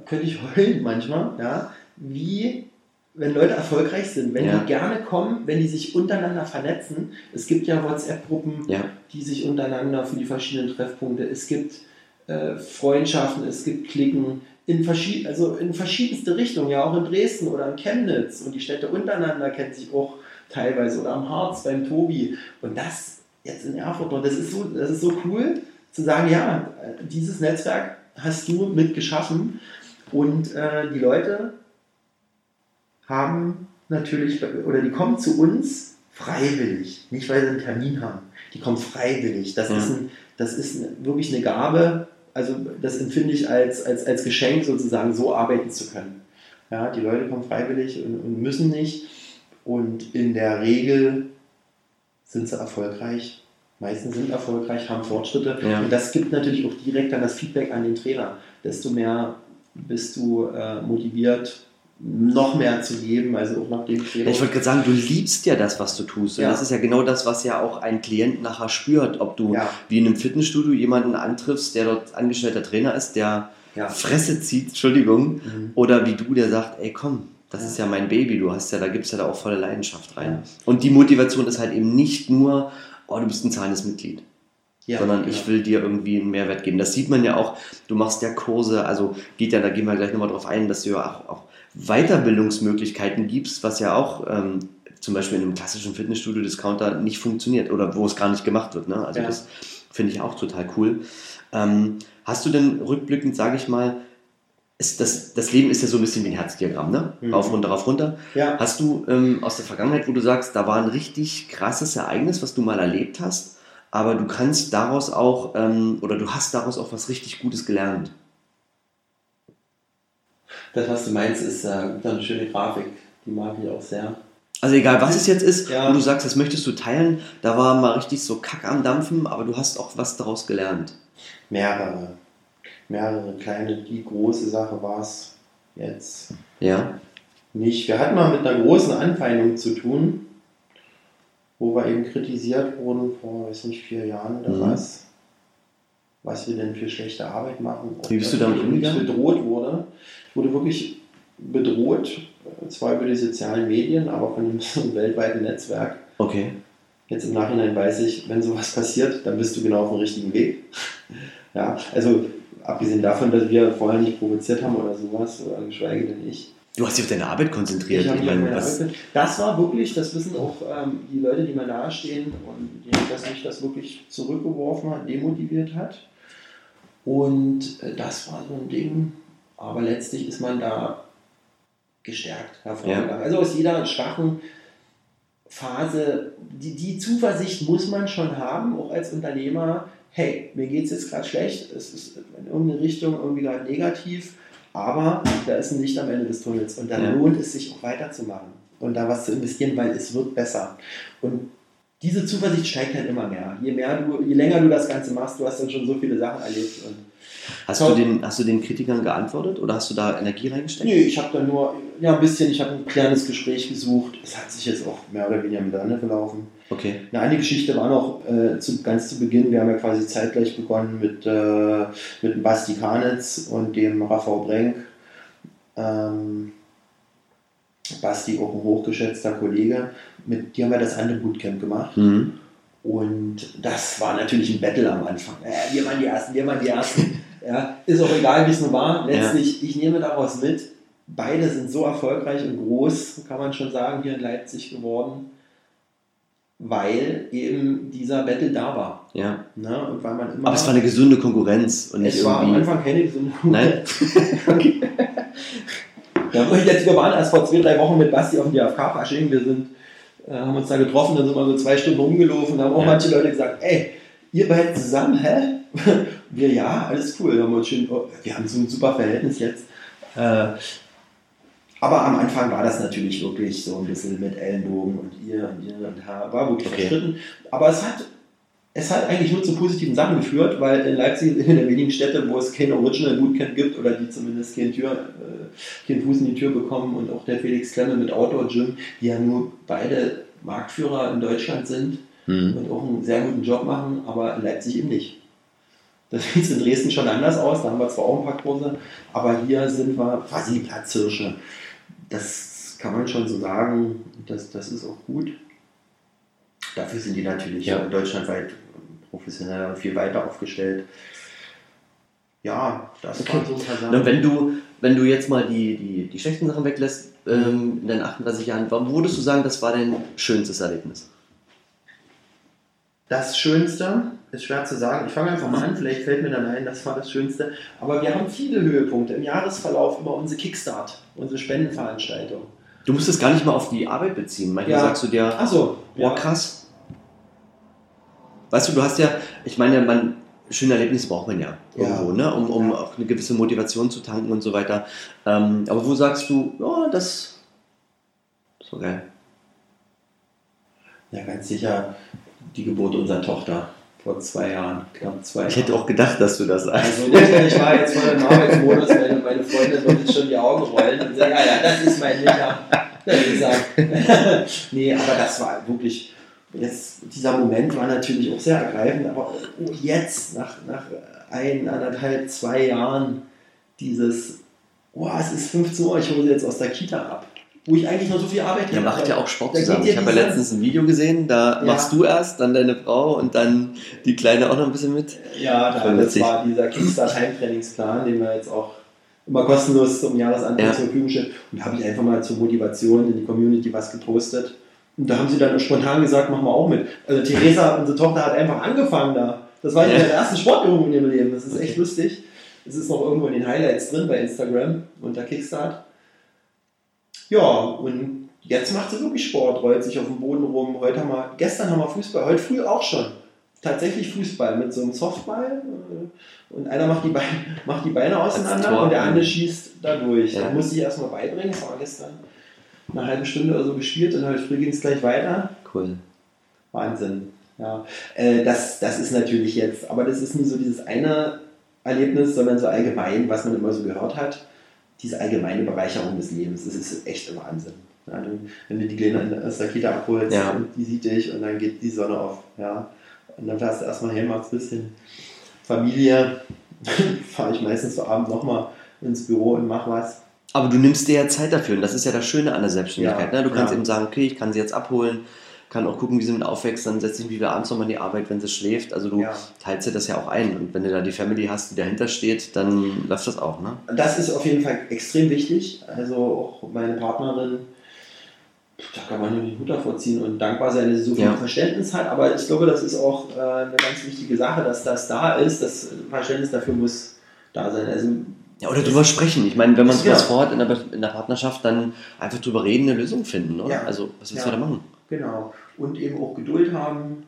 könnte ich heulen manchmal, ja, wie wenn Leute erfolgreich sind, wenn ja. die gerne kommen, wenn die sich untereinander vernetzen. Es gibt ja WhatsApp-Gruppen, ja. die sich untereinander für die verschiedenen Treffpunkte. Es gibt äh, Freundschaften, es gibt Klicken in, verschied also in verschiedenste Richtungen, ja auch in Dresden oder in Chemnitz. Und die Städte untereinander kennen sich auch teilweise oder am Harz beim Tobi. Und das jetzt in Erfurt, das ist so, das ist so cool zu sagen, ja, dieses Netzwerk hast du mit geschaffen. Und äh, die Leute haben natürlich, oder die kommen zu uns freiwillig, nicht weil sie einen Termin haben. Die kommen freiwillig. Das, ja. ist, ein, das ist wirklich eine Gabe. Also das empfinde ich als, als, als Geschenk sozusagen, so arbeiten zu können. Ja, die Leute kommen freiwillig und, und müssen nicht. Und in der Regel sind sie erfolgreich meisten sind erfolgreich, haben Fortschritte. Ja. Und das gibt natürlich auch direkt dann das Feedback an den Trainer. Desto mehr bist du äh, motiviert, noch mehr zu geben, also auch nach dem Trainer. Ich wollte gerade sagen, du liebst ja das, was du tust. Und ja. das ist ja genau das, was ja auch ein Klient nachher spürt. Ob du ja. wie in einem Fitnessstudio jemanden antriffst, der dort angestellter Trainer ist, der Fresse zieht, Entschuldigung, mhm. oder wie du, der sagt, ey komm, das ist ja mein Baby, du hast ja, da gibt es ja da auch volle Leidenschaft rein. Und die Motivation ist halt eben nicht nur, oh, du bist ein zahlendes Mitglied. Ja, sondern genau. ich will dir irgendwie einen Mehrwert geben. Das sieht man ja auch, du machst ja Kurse, also geht ja, da gehen wir gleich nochmal drauf ein, dass du ja auch, auch Weiterbildungsmöglichkeiten gibst, was ja auch ähm, zum Beispiel in einem klassischen Fitnessstudio-Discounter nicht funktioniert oder wo es gar nicht gemacht wird. Ne? Also ja. das finde ich auch total cool. Ähm, hast du denn rückblickend, sage ich mal, ist das, das Leben ist ja so ein bisschen wie ein Herzdiagramm, ne? Mhm. Rauf, runter, rauf, runter. Ja. Hast du ähm, aus der Vergangenheit, wo du sagst, da war ein richtig krasses Ereignis, was du mal erlebt hast, aber du kannst daraus auch, ähm, oder du hast daraus auch was richtig Gutes gelernt? Das, was du meinst, ist äh, eine schöne Grafik. Die mag ich auch sehr. Also egal, was es jetzt ist, ja. und du sagst, das möchtest du teilen, da war mal richtig so Kack am Dampfen, aber du hast auch was daraus gelernt. Mehrere mehrere kleine, die große Sache war es jetzt ja. nicht. Wir hatten mal mit einer großen Anfeindung zu tun, wo wir eben kritisiert wurden vor, weiß nicht, vier Jahren oder mhm. was, was wir denn für schlechte Arbeit machen. Wie bist du damit umgegangen? bedroht wurde. Ich wurde wirklich bedroht, zwar über die sozialen Medien, aber von einem weltweiten Netzwerk. Okay. Jetzt im Nachhinein weiß ich, wenn sowas passiert, dann bist du genau auf dem richtigen Weg. ja, also abgesehen davon, dass wir vorher nicht provoziert haben oder sowas, oder geschweige denn ich. Du hast dich auf deine Arbeit konzentriert. Ich, ich meine, was das war wirklich, das wissen auch ähm, die Leute, die mir nahestehen und die, dass mich das wirklich zurückgeworfen hat, demotiviert hat. Und äh, das war so ein Ding. Aber letztlich ist man da gestärkt hervorgegangen. Ja. Also aus jeder schwachen Phase, die, die Zuversicht muss man schon haben, auch als Unternehmer hey, mir geht es jetzt gerade schlecht, es ist in irgendeine Richtung irgendwie gerade negativ, aber da ist ein Licht am Ende des Tunnels und dann ja. lohnt es sich auch weiterzumachen und da was zu investieren, weil es wird besser. Und diese Zuversicht steigt halt immer mehr. Je mehr du, je länger du das Ganze machst, du hast dann schon so viele Sachen erlebt. Hast, du den, hast du den Kritikern geantwortet oder hast du da Energie reingesteckt? Nee, ich habe da nur ja, ein bisschen, ich habe ein kleines Gespräch gesucht. Es hat sich jetzt auch mehr oder weniger miteinander verlaufen. Okay. Eine andere Geschichte war noch äh, zu, ganz zu Beginn, wir haben ja quasi zeitgleich begonnen mit, äh, mit dem Basti Kanitz und dem Rafael Brenk. Ähm, Basti, auch ein hochgeschätzter Kollege, mit die haben wir das andere Bootcamp gemacht. Mhm. Und das war natürlich ein Battle am Anfang. Äh, wir waren die Ersten, wir waren die Ersten. Ja, ist auch egal, wie es nun war. Letztlich, ja. ich nehme daraus mit, beide sind so erfolgreich und groß, kann man schon sagen, hier in Leipzig geworden, weil eben dieser Battle da war. Ja. Ne? Und weil man immer Aber es war eine gesunde Konkurrenz. Und es war am Anfang keine gesunde Konkurrenz. Nein. ja, ich jetzt, wir waren erst vor zwei, drei Wochen mit Basti auf dem DFK-Fasching. Wir sind, äh, haben uns da getroffen, dann sind wir so zwei Stunden rumgelaufen. Da haben auch ja. manche Leute gesagt, ey, ihr beide zusammen, hä? wir, ja, alles cool. Wir haben, uns schön, oh, wir haben so ein super Verhältnis jetzt. Äh, aber am Anfang war das natürlich wirklich so ein bisschen mit Ellenbogen und ihr und ihr und Haar. War wirklich okay. verstritten. Aber es hat, es hat eigentlich nur zu positiven Sachen geführt, weil in Leipzig ist eine der wenigen Städte, wo es kein Original Bootcamp gibt oder die zumindest keinen, Tür, äh, keinen Fuß in die Tür bekommen und auch der Felix Klemme mit Outdoor Gym, die ja nur beide Marktführer in Deutschland sind mhm. und auch einen sehr guten Job machen, aber in Leipzig eben nicht. Das sieht in Dresden schon anders aus, da haben wir zwar auch ein paar Kurse, aber hier sind wir quasi die Platzhirsche das kann man schon so sagen, das, das ist auch gut. Dafür sind die natürlich ja. deutschlandweit professioneller und viel weiter aufgestellt. Ja, das okay. so paar wenn du, wenn du jetzt mal die, die, die schlechten Sachen weglässt, ähm, in deinen 38 Jahren, warum würdest du sagen, das war dein schönstes Erlebnis? Das Schönste ist schwer zu sagen. Ich fange einfach mal an, vielleicht fällt mir dann ein, das war das Schönste. Aber wir haben viele Höhepunkte im Jahresverlauf über unsere Kickstart, unsere Spendenveranstaltung. Du musst es gar nicht mal auf die Arbeit beziehen. Manchmal ja. sagst du dir, Ach so, boah, ja. krass. Weißt du, du hast ja, ich meine, man, schöne Erlebnisse braucht man ja irgendwo, ja. ne? um, um auch eine gewisse Motivation zu tanken und so weiter. Ähm, aber wo sagst du, oh, das, ist so geil? Ja, ganz sicher die Geburt unserer Tochter vor zwei Jahren, knapp zwei Jahren. Ich hätte auch gedacht, dass du das sagst. Also ich war jetzt voll im Arbeitsmodus, meine, meine Freundin wird jetzt schon die Augen rollen und sagen, ja, ja, das ist mein Micha. nee, aber das war wirklich, jetzt, dieser Moment war natürlich auch sehr ergreifend, aber jetzt, nach, nach ein, anderthalb, zwei Jahren, dieses, oh, es ist 15 Uhr, ich hole sie jetzt aus der Kita ab wo ich eigentlich noch so viel Arbeit habe. Ihr macht ja auch Sport zusammen. Ich habe ja letztens ein Video gesehen, da ja. machst du erst, dann deine Frau und dann die Kleine auch noch ein bisschen mit. Ja, da, das war dieser Kickstart Heimtrainingsplan, den wir jetzt auch immer kostenlos zum Jahresanfang ja. zur Verfügung stellen. Und da habe ich einfach mal zur Motivation in die Community was gepostet. Und da haben sie dann spontan gesagt, machen wir auch mit. Also Theresa, unsere Tochter, hat einfach angefangen da. Das war ja ihre erste Sportübung in ihrem Leben. Das ist echt lustig. Es ist noch irgendwo in den Highlights drin bei Instagram unter Kickstart. Ja, und jetzt macht sie wirklich Sport, rollt sich auf dem Boden rum. Heute haben wir, gestern haben wir Fußball, heute früh auch schon. Tatsächlich Fußball mit so einem Softball. Äh, und einer macht die Beine, macht die Beine auseinander und der andere schießt da durch. Ja. Da musste ich erstmal beibringen. Das war gestern eine halbe Stunde oder so gespielt und heute früh ging es gleich weiter. Cool. Wahnsinn. Ja, äh, das, das ist natürlich jetzt, aber das ist nie so dieses eine Erlebnis, sondern so allgemein, was man immer so gehört hat diese allgemeine Bereicherung des Lebens, das ist echt Wahnsinn. Ja, wenn du die Kleine aus der Kita abholst, ja. und die sieht dich und dann geht die Sonne auf. Ja. Und dann fährst du erstmal hin, machst ein bisschen Familie, fahre ich meistens so abends nochmal ins Büro und mach was. Aber du nimmst dir ja Zeit dafür und das ist ja das Schöne an der Selbstständigkeit. Ja, ne? Du kannst eben sagen, okay, ich kann sie jetzt abholen, kann auch gucken, wie sie mit aufwächst, dann setze ich mich wieder abends nochmal in die Arbeit, wenn sie schläft. Also du ja. teilst dir das ja auch ein. Und wenn du da die Family hast, die dahinter steht, dann läuft das auch, ne? Das ist auf jeden Fall extrem wichtig. Also auch meine Partnerin, da kann man nur die Hut davor ziehen und dankbar sein, dass sie so viel ja. Verständnis hat. Aber ich glaube, das ist auch äh, eine ganz wichtige Sache, dass das da ist. Das Verständnis dafür muss da sein. Also ja, oder drüber sprechen. Ich meine, wenn man sowas ja. vorhat in der, in der Partnerschaft, dann einfach drüber reden, eine Lösung finden. Oder? Ja. Also, was willst ja. du da machen? Genau. Und eben auch Geduld haben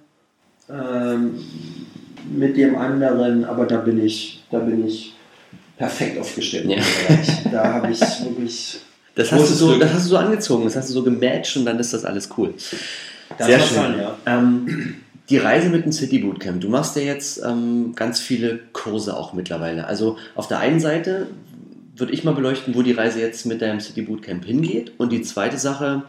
ähm, mit dem anderen, aber da bin ich, da bin ich perfekt aufgestellt. Ja. Da habe ich wirklich. Das hast, du so, das hast du so angezogen, das hast du so gematcht und dann ist das alles cool. Das Sehr schön. Fun, ja. ähm, die Reise mit dem City Bootcamp. Du machst ja jetzt ähm, ganz viele Kurse auch mittlerweile. Also auf der einen Seite würde ich mal beleuchten, wo die Reise jetzt mit deinem City Bootcamp hingeht. Und die zweite Sache,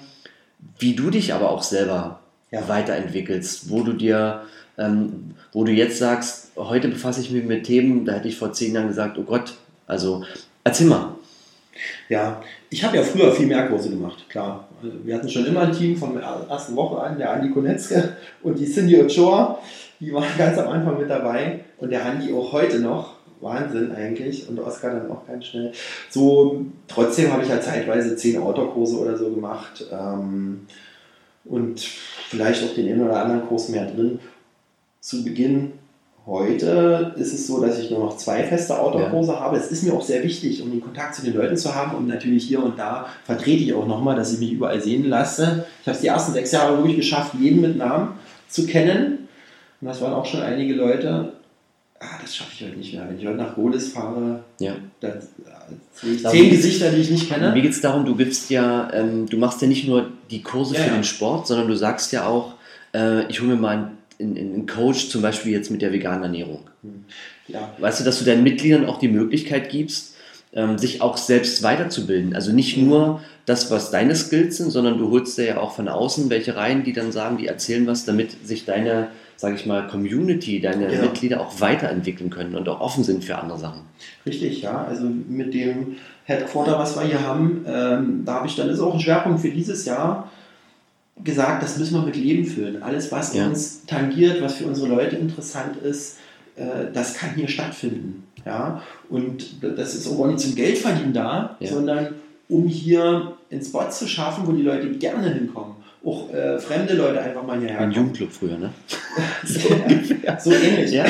wie du dich aber auch selber ja. weiterentwickelst, wo du dir, ähm, wo du jetzt sagst, heute befasse ich mich mit Themen, da hätte ich vor zehn Jahren gesagt, oh Gott, also erzähl mal. Ja, ich habe ja früher viel mehr Kurse gemacht, klar. Wir hatten schon immer ein Team von der ersten Woche an, der Andi Konetzke und die Cindy Ochoa, die waren ganz am Anfang mit dabei und der Andi auch heute noch. Wahnsinn eigentlich und Oskar dann auch ganz schnell. So, trotzdem habe ich ja zeitweise zehn Outdoor-Kurse oder so gemacht ähm, und vielleicht auch den einen oder anderen Kurs mehr drin. Zu Beginn Heute ist es so, dass ich nur noch zwei feste Outdoor-Kurse ja. habe. Es ist mir auch sehr wichtig, um den Kontakt zu den Leuten zu haben und natürlich hier und da vertrete ich auch nochmal, dass ich mich überall sehen lasse. Ich habe es die ersten sechs Jahre wirklich geschafft, jeden mit Namen zu kennen. Und das waren auch schon einige Leute. Ah, das schaffe ich heute nicht mehr. Wenn ich heute nach Golis fahre, ja. das, das zehn Gesichter, die ich nicht kenne. Mir geht es darum, du gibst ja, ähm, du machst ja nicht nur die Kurse ja, für ja. den Sport, sondern du sagst ja auch, äh, ich hole mir mal ein ein Coach zum Beispiel jetzt mit der veganen Ernährung. Ja. Weißt du, dass du deinen Mitgliedern auch die Möglichkeit gibst, ähm, sich auch selbst weiterzubilden. Also nicht nur das, was deine Skills sind, sondern du holst dir ja auch von außen welche rein, die dann sagen, die erzählen was, damit sich deine, sage ich mal, Community, deine ja. Mitglieder auch weiterentwickeln können und auch offen sind für andere Sachen. Richtig, ja. Also mit dem Headquarter, was wir hier haben, ähm, da habe ich dann, ist auch ein Schwerpunkt für dieses Jahr, gesagt, das müssen wir mit Leben füllen. Alles, was ja. uns tangiert, was für unsere Leute interessant ist, äh, das kann hier stattfinden. Ja? Und das ist auch nicht zum Geldverdienen da, ja. sondern um hier einen Spot zu schaffen, wo die Leute gerne hinkommen. Auch äh, fremde Leute einfach mal hierher. Ein Jugendclub früher, ne? so, so ähnlich. Ja.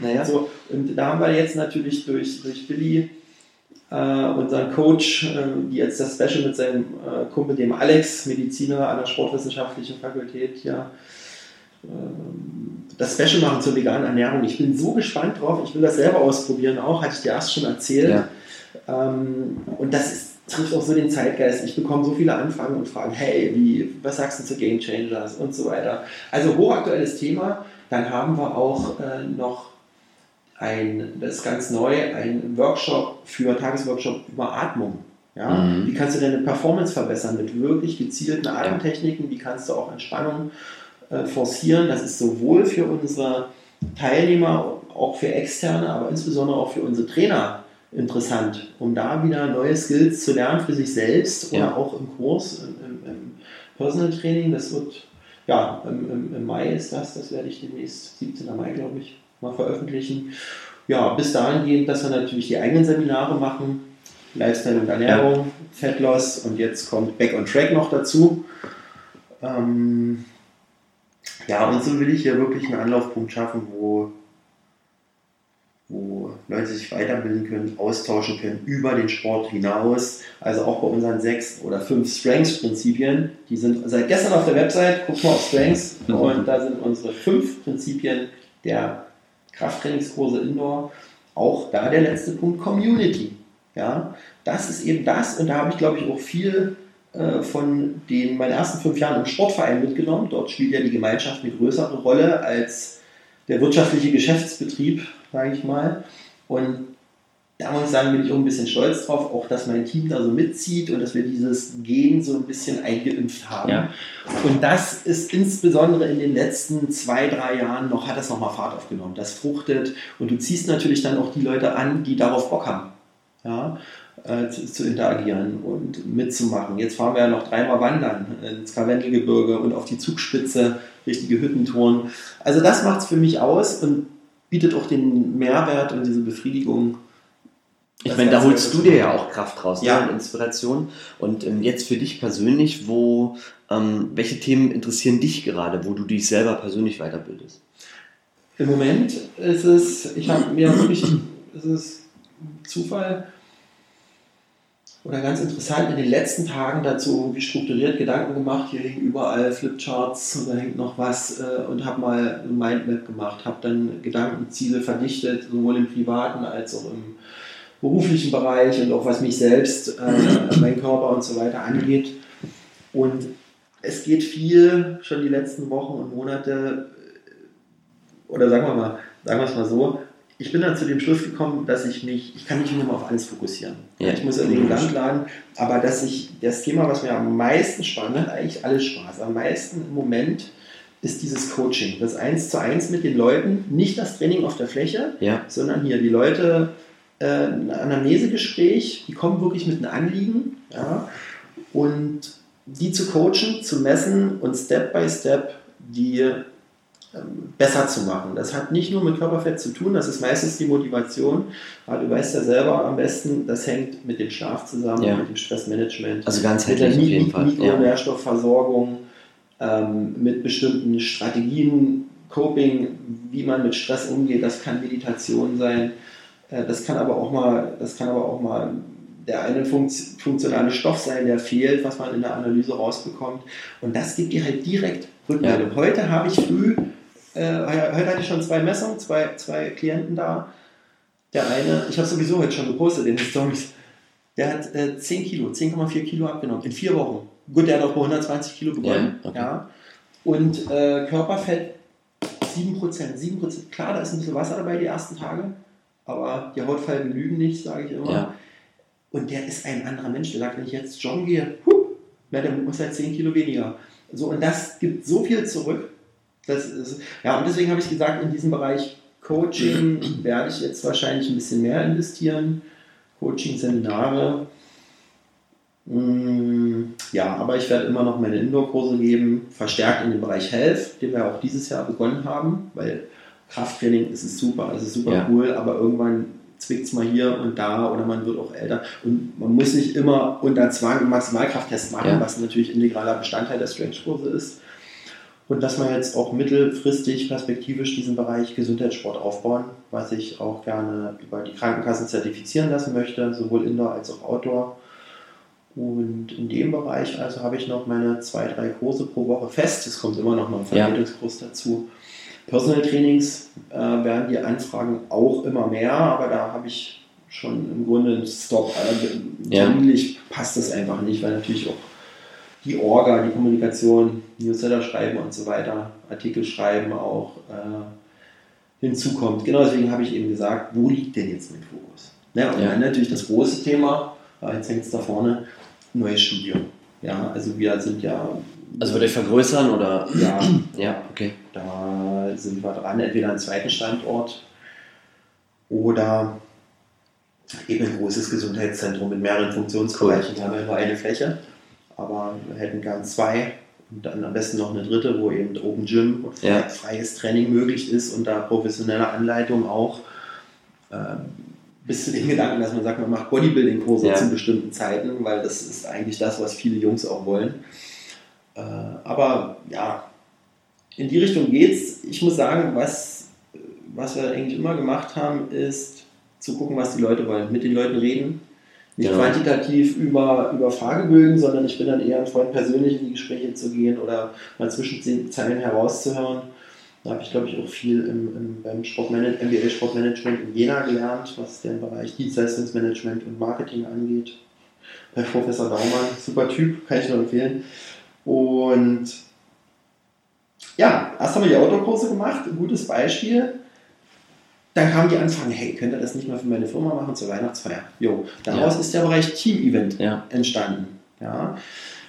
Naja. So, und da haben wir jetzt natürlich durch, durch Billy äh, unseren Coach, äh, die jetzt das Special mit seinem äh, Kumpel, dem Alex, Mediziner an der Sportwissenschaftlichen Fakultät, ja, ähm, das Special machen zur veganen Ernährung. Ich bin so gespannt drauf. Ich will das selber ausprobieren auch, hatte ich dir erst schon erzählt. Ja. Ähm, und das ist, trifft auch so den Zeitgeist. Ich bekomme so viele Anfragen und Fragen, hey, wie, was sagst du zu Game Changers und so weiter. Also hochaktuelles Thema. Dann haben wir auch äh, noch ein, das ist ganz neu, ein Workshop für Tagesworkshop über Atmung. Ja? Mhm. Wie kannst du deine Performance verbessern mit wirklich gezielten Atemtechniken? Wie kannst du auch Entspannung äh, forcieren? Das ist sowohl für unsere Teilnehmer, auch für Externe, aber insbesondere auch für unsere Trainer interessant, um da wieder neue Skills zu lernen für sich selbst oder auch im Kurs, im, im, Personal Training. Das wird, ja, im, im, Mai ist das, das werde ich demnächst, 17. Mai glaube ich, mal veröffentlichen. Ja, bis dahin gehen, dass wir natürlich die eigenen Seminare machen, Lifestyle und Ernährung, ja. Fat Loss und jetzt kommt Back on Track noch dazu. Ähm, ja, und so will ich hier wirklich einen Anlaufpunkt schaffen, wo, wo Leute sich weiterbilden können, austauschen können über den Sport hinaus. Also auch bei unseren sechs oder fünf Strengths-Prinzipien. Die sind seit gestern auf der Website. Guck mal auf Strengths. Und da sind unsere fünf Prinzipien der Krafttrainingskurse Indoor. Auch da der letzte Punkt, Community. Ja, das ist eben das und da habe ich, glaube ich, auch viel äh, von den meinen ersten fünf Jahren im Sportverein mitgenommen. Dort spielt ja die Gemeinschaft eine größere Rolle als der wirtschaftliche Geschäftsbetrieb, sage ich mal. Und da muss ich sagen, bin ich auch ein bisschen stolz drauf, auch dass mein Team da so mitzieht und dass wir dieses Gen so ein bisschen eingeimpft haben. Ja. Und das ist insbesondere in den letzten zwei, drei Jahren noch, hat das nochmal Fahrt aufgenommen. Das fruchtet und du ziehst natürlich dann auch die Leute an, die darauf Bock haben. Ja, äh, zu, zu, interagieren und mitzumachen. Jetzt fahren wir ja noch dreimal wandern ins Karwendelgebirge und auf die Zugspitze, richtige Hüttentouren. Also das macht es für mich aus und bietet auch den Mehrwert und diese Befriedigung ich meine, da holst du dir ja auch Kraft raus ne, ja. und Inspiration. Und ähm, jetzt für dich persönlich, wo, ähm, welche Themen interessieren dich gerade, wo du dich selber persönlich weiterbildest? Im Moment ist es, ich habe mir wirklich, es ist Zufall oder ganz interessant in den letzten Tagen dazu wie strukturiert Gedanken gemacht. Hier hängen überall Flipcharts und da hängt noch was äh, und habe mal ein Mindmap gemacht, habe dann Gedankenziele verdichtet, sowohl im privaten als auch im beruflichen Bereich und auch was mich selbst, äh, mein Körper und so weiter angeht. Und es geht viel, schon die letzten Wochen und Monate, oder sagen wir mal, sagen wir es mal so, ich bin dann zu dem Schluss gekommen, dass ich mich, ich kann mich nicht immer auf alles fokussieren. Ja. Ich muss in den Land laden, aber dass ich das Thema, was mir am meisten spannend hat, eigentlich alles Spaß. Am meisten im Moment ist dieses Coaching, das Eins zu Eins mit den Leuten, nicht das Training auf der Fläche, ja. sondern hier die Leute äh, ein Anamnesegespräch, die kommen wirklich mit einem Anliegen, ja, und die zu coachen, zu messen und Step by Step die besser zu machen. Das hat nicht nur mit Körperfett zu tun, das ist meistens die Motivation. Aber du weißt ja selber am besten, das hängt mit dem Schlaf zusammen, ja. mit dem Stressmanagement, also ganzheitlich mit der auf jeden Fall. Mikronährstoffversorgung, ja. ähm, mit bestimmten Strategien, Coping, wie man mit Stress umgeht. Das kann Meditation sein. Äh, das kann aber auch mal, das kann aber auch mal der eine funktionale Stoff sein, der fehlt, was man in der Analyse rausbekommt. Und das gibt dir halt direkt Rückmeldung. Ja. Heute habe ich früh, äh, heute hatte ich schon zwei Messungen, zwei, zwei Klienten da. Der eine, ich habe sowieso heute schon gepostet in den Stories, der hat äh, 10 Kilo, 10,4 Kilo abgenommen in vier Wochen. Gut, der hat auch bei 120 Kilo begonnen. Ja, okay. ja. Und äh, Körperfett 7%, 7%. Klar, da ist ein bisschen Wasser dabei die ersten Tage, aber die Hautfalten lügen nicht, sage ich immer. Ja. Und der ist ein anderer Mensch. Der sagt, wenn ich jetzt joggen gehe, hup, na, der muss halt 10 Kilo weniger. So, und das gibt so viel zurück. Das ist, ja, und deswegen habe ich gesagt, in diesem Bereich Coaching werde ich jetzt wahrscheinlich ein bisschen mehr investieren. Coaching, Seminare. Mm, ja, aber ich werde immer noch meine Indoor-Kurse geben, verstärkt in dem Bereich Health, den wir auch dieses Jahr begonnen haben, weil Krafttraining ist super, es ist super ja. cool, aber irgendwann zwickt es mal hier und da oder man wird auch älter. Und man muss nicht immer unter Zwang einen Maximalkrafttest machen, ja. was natürlich integraler Bestandteil der Strength-Kurse ist. Und dass wir jetzt auch mittelfristig perspektivisch diesen Bereich Gesundheitssport aufbauen, was ich auch gerne über die Krankenkassen zertifizieren lassen möchte, sowohl Indoor als auch Outdoor. Und in dem Bereich also habe ich noch meine zwei, drei Kurse pro Woche fest. Es kommt immer noch mal ein Vertretungskurs ja. dazu. Personal Trainings äh, werden die Anfragen auch immer mehr, aber da habe ich schon im Grunde einen Stop. Also, terminlich ja. passt das einfach nicht, weil natürlich auch die Orga, die Kommunikation, Newsletter schreiben und so weiter, Artikel schreiben auch äh, hinzukommt. Genau deswegen habe ich eben gesagt, wo liegt denn jetzt mein Fokus? Ja, und ja. dann natürlich das große Thema, jetzt hängt es da vorne, neues Studium. Ja, also wir sind ja also wird euch vergrößern oder? Ja, ja, okay. Da sind wir dran, entweder einen zweiten Standort oder eben ein großes Gesundheitszentrum mit mehreren Funktionsbereichen. Da haben wir nur eine Fläche, aber wir hätten gern zwei und dann am besten noch eine dritte, wo eben Open Gym und ja. freies Training möglich ist und da professionelle Anleitung auch. Ähm, bis zu den Gedanken, dass man sagt, man macht Bodybuilding-Kurse ja. zu bestimmten Zeiten, weil das ist eigentlich das, was viele Jungs auch wollen. Äh, aber ja, in die Richtung geht's. Ich muss sagen, was, was wir eigentlich immer gemacht haben, ist zu gucken, was die Leute wollen. Mit den Leuten reden. Nicht genau. quantitativ über, über Fragebögen, sondern ich bin dann eher ein Freund, persönlich in die Gespräche zu gehen oder mal zwischen den Zeilen herauszuhören. Da habe ich, glaube ich, auch viel im, im, beim Sportmanagement, MBA Sportmanagement in Jena gelernt, was den Bereich Dienstleistungsmanagement und Marketing angeht. Bei Professor Daumann, super Typ, kann ich nur empfehlen. Und ja, erst haben wir die Outdoor-Kurse gemacht, ein gutes Beispiel. Dann kam die Anfrage, hey, könnt ihr das nicht mal für meine Firma machen zur Weihnachtsfeier? Jo, daraus ja. ist der Bereich Team-Event ja. entstanden. Ja.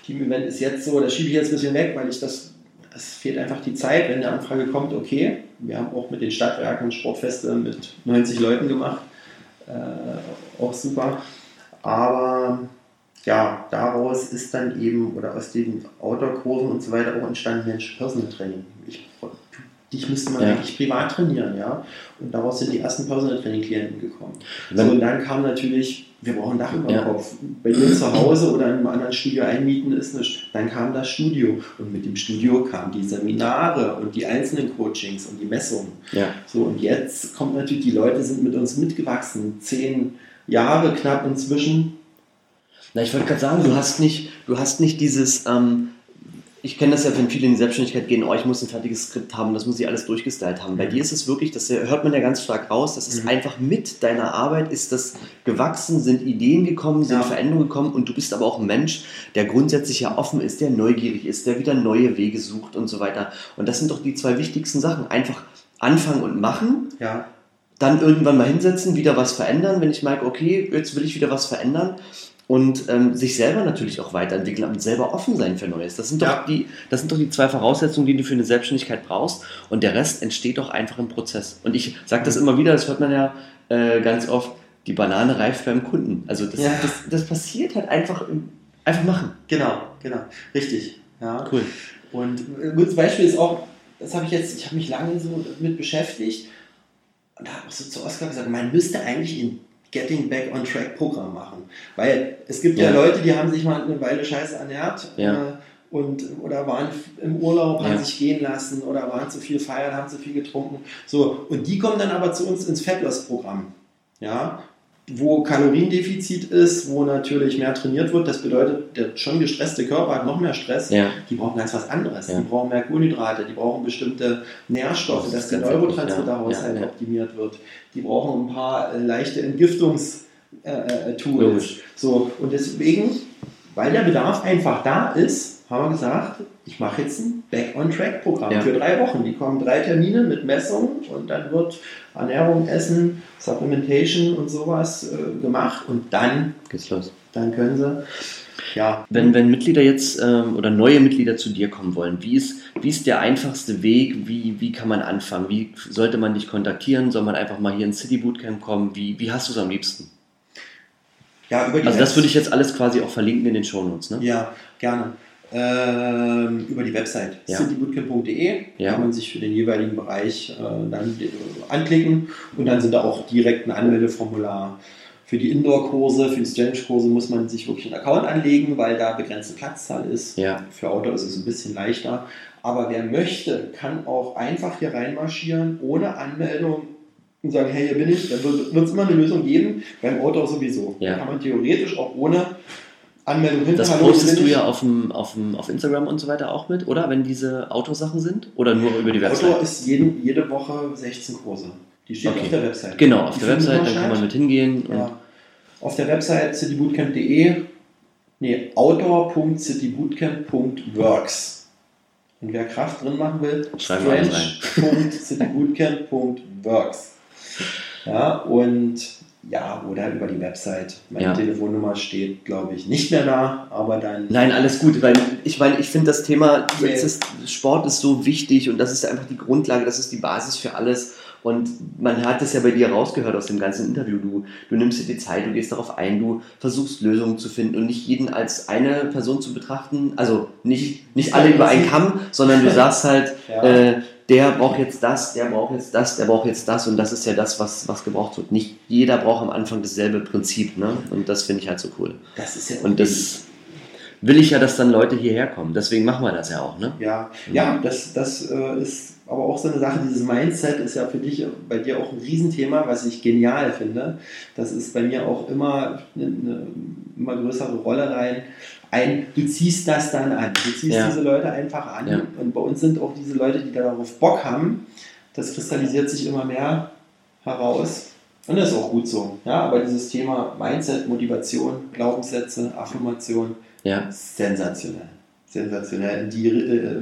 Team-Event ist jetzt so, das schiebe ich jetzt ein bisschen weg, weil ich das, es fehlt einfach die Zeit, wenn eine Anfrage kommt, okay. Wir haben auch mit den Stadtwerken Sportfeste mit 90 Leuten gemacht, äh, auch super. Aber ja, daraus ist dann eben, oder aus den Outdoor-Kursen und so weiter auch entstanden, Mensch, Personal Training. Ich, dich müsste man ja. eigentlich privat trainieren, ja. Und daraus sind die ersten Personal Training-Klienten gekommen. So, und dann kam natürlich, wir brauchen Dach über ja. Kopf. Bei dir zu Hause oder in einem anderen Studio einmieten ist nicht. Dann kam das Studio. Und mit dem Studio kamen die Seminare und die einzelnen Coachings und die Messungen. Ja. So, und jetzt kommt natürlich, die Leute sind mit uns mitgewachsen. Zehn Jahre knapp inzwischen na, ich wollte gerade sagen, du hast nicht, du hast nicht dieses, ähm, ich kenne das ja, wenn viele in die Selbstständigkeit gehen, oh, ich muss ein fertiges Skript haben, das muss ich alles durchgestylt haben. Bei dir ist es wirklich, das hört man ja ganz stark raus, das ist mhm. einfach mit deiner Arbeit ist das gewachsen, sind Ideen gekommen, sind ja. Veränderungen gekommen und du bist aber auch ein Mensch, der grundsätzlich ja offen ist, der neugierig ist, der wieder neue Wege sucht und so weiter. Und das sind doch die zwei wichtigsten Sachen. Einfach anfangen und machen. Ja dann irgendwann mal hinsetzen, wieder was verändern, wenn ich merke, okay, jetzt will ich wieder was verändern und ähm, sich selber natürlich auch weiterentwickeln und selber offen sein für Neues. Das sind, doch ja. die, das sind doch die zwei Voraussetzungen, die du für eine Selbstständigkeit brauchst. Und der Rest entsteht doch einfach im Prozess. Und ich sage das immer wieder, das hört man ja äh, ganz oft, die Banane reift beim Kunden. Also das, Ja. das, das passiert halt einfach, einfach machen. Genau, genau. Richtig. Ja. Cool. Und ein gutes Beispiel ist auch, das habe ich jetzt, ich habe mich lange so mit beschäftigt und da habe ich so zu Oskar gesagt, man müsste eigentlich ein Getting Back on Track Programm machen. Weil es gibt ja, Ja. Leute, die haben sich mal eine Weile scheiße ernährt Ja. äh, und, oder waren im Urlaub, haben Ja. sich gehen lassen oder waren zu viel feiern, haben zu viel getrunken. So, und die kommen dann aber zu uns ins Fettloss-Programm. Ja, wo Kaloriendefizit ist, wo natürlich mehr trainiert wird. Das bedeutet, der schon gestresste Körper hat noch mehr Stress. Ja. Die brauchen ganz was anderes. Ja. Die brauchen mehr Kohlenhydrate, die brauchen bestimmte Nährstoffe, Das dass der Neurotransmitterhaushalt ja. Optimiert wird. Die brauchen ein paar äh, leichte Entgiftungstools. Äh, Tools. Logisch. so, und deswegen, weil der Bedarf einfach da ist, haben wir gesagt, ich mache jetzt ein Back-on-Track-Programm Ja. für drei Wochen. Die kommen drei Termine mit Messungen und dann wird Ernährung, Essen, Supplementation und sowas äh, gemacht und dann, Geht's los. dann können sie, ja, Wenn, wenn Mitglieder jetzt ähm, oder neue Mitglieder zu dir kommen wollen, wie ist, wie ist der einfachste Weg? Wie, wie kann man anfangen? Wie sollte man dich kontaktieren? Soll man einfach mal hier ins City Bootcamp kommen? Wie, wie hast du es am liebsten? ja, Also das würde ich jetzt alles quasi auch verlinken in den Shownotes, ne? Ja, gerne. Ähm, über die Website Ja. citybootcamp.de Ja. kann man sich für den jeweiligen Bereich äh, dann äh, anklicken und dann sind da auch direkt ein Anmeldeformular. Für die Indoor-Kurse, für die Challenge-Kurse muss man sich wirklich einen Account anlegen, weil da begrenzte Platzzahl ist. Ja. Für Outdoor ist es ein bisschen leichter. Aber wer möchte, kann auch einfach hier reinmarschieren, ohne Anmeldung und sagen, hey, hier bin ich. Da wird es immer eine Lösung geben, beim Outdoor sowieso. Ja. Da kann man theoretisch auch ohne Anmeldung hin. Das postest du ja auf, dem, auf, dem, auf Instagram und so weiter auch mit, oder? Wenn diese Autosachen sind? Oder nur über die Website? Outdoor ist jeden, jede Woche 16 Kurse. Die steht Okay. auf der Website. Genau, auf Die der Website, dann kann man mit hingehen. Ja. Auf der Website citybootcamp.de, nee, outdoor.citybootcamp.works. Und wer Kraft drin machen will, strength.citybootcamp.works. Ja, und ja, oder über die Website. Meine Ja. Telefonnummer steht, glaube ich, nicht mehr da, aber dann. Nein, alles gut, weil ich meine, ich finde das Thema jetzt ist, Sport ist so wichtig und das ist einfach die Grundlage, das ist die Basis für alles. Und man hat es ja bei dir rausgehört aus dem ganzen Interview. Du, du nimmst dir die Zeit, du gehst darauf ein, du versuchst Lösungen zu finden und nicht jeden als eine Person zu betrachten. Also nicht, nicht alle über einen Kamm, sondern du sagst halt, Ja. äh, der braucht jetzt das, der braucht jetzt das, der braucht jetzt das und das ist ja das, was, was gebraucht wird. Nicht jeder braucht am Anfang dasselbe Prinzip. Ne? Und das finde ich halt so cool. das ist ja Und das will ich ja, dass dann Leute hierher kommen. Deswegen machen wir das ja auch, ne? Ja, ja das, das äh, ist aber auch so eine Sache, dieses Mindset ist ja für dich, bei dir auch ein Riesenthema, was ich genial finde. Das ist bei mir auch immer eine, eine immer größere Rolle rein. Ein, du ziehst das dann an. Du ziehst Ja. diese Leute einfach an. Ja. Und bei uns sind auch diese Leute, die darauf Bock haben. Das kristallisiert sich immer mehr heraus. Und das ist auch gut so. Ja, aber dieses Thema Mindset, Motivation, Glaubenssätze, Affirmation, Ja. sensationell. Sensationell. In die äh,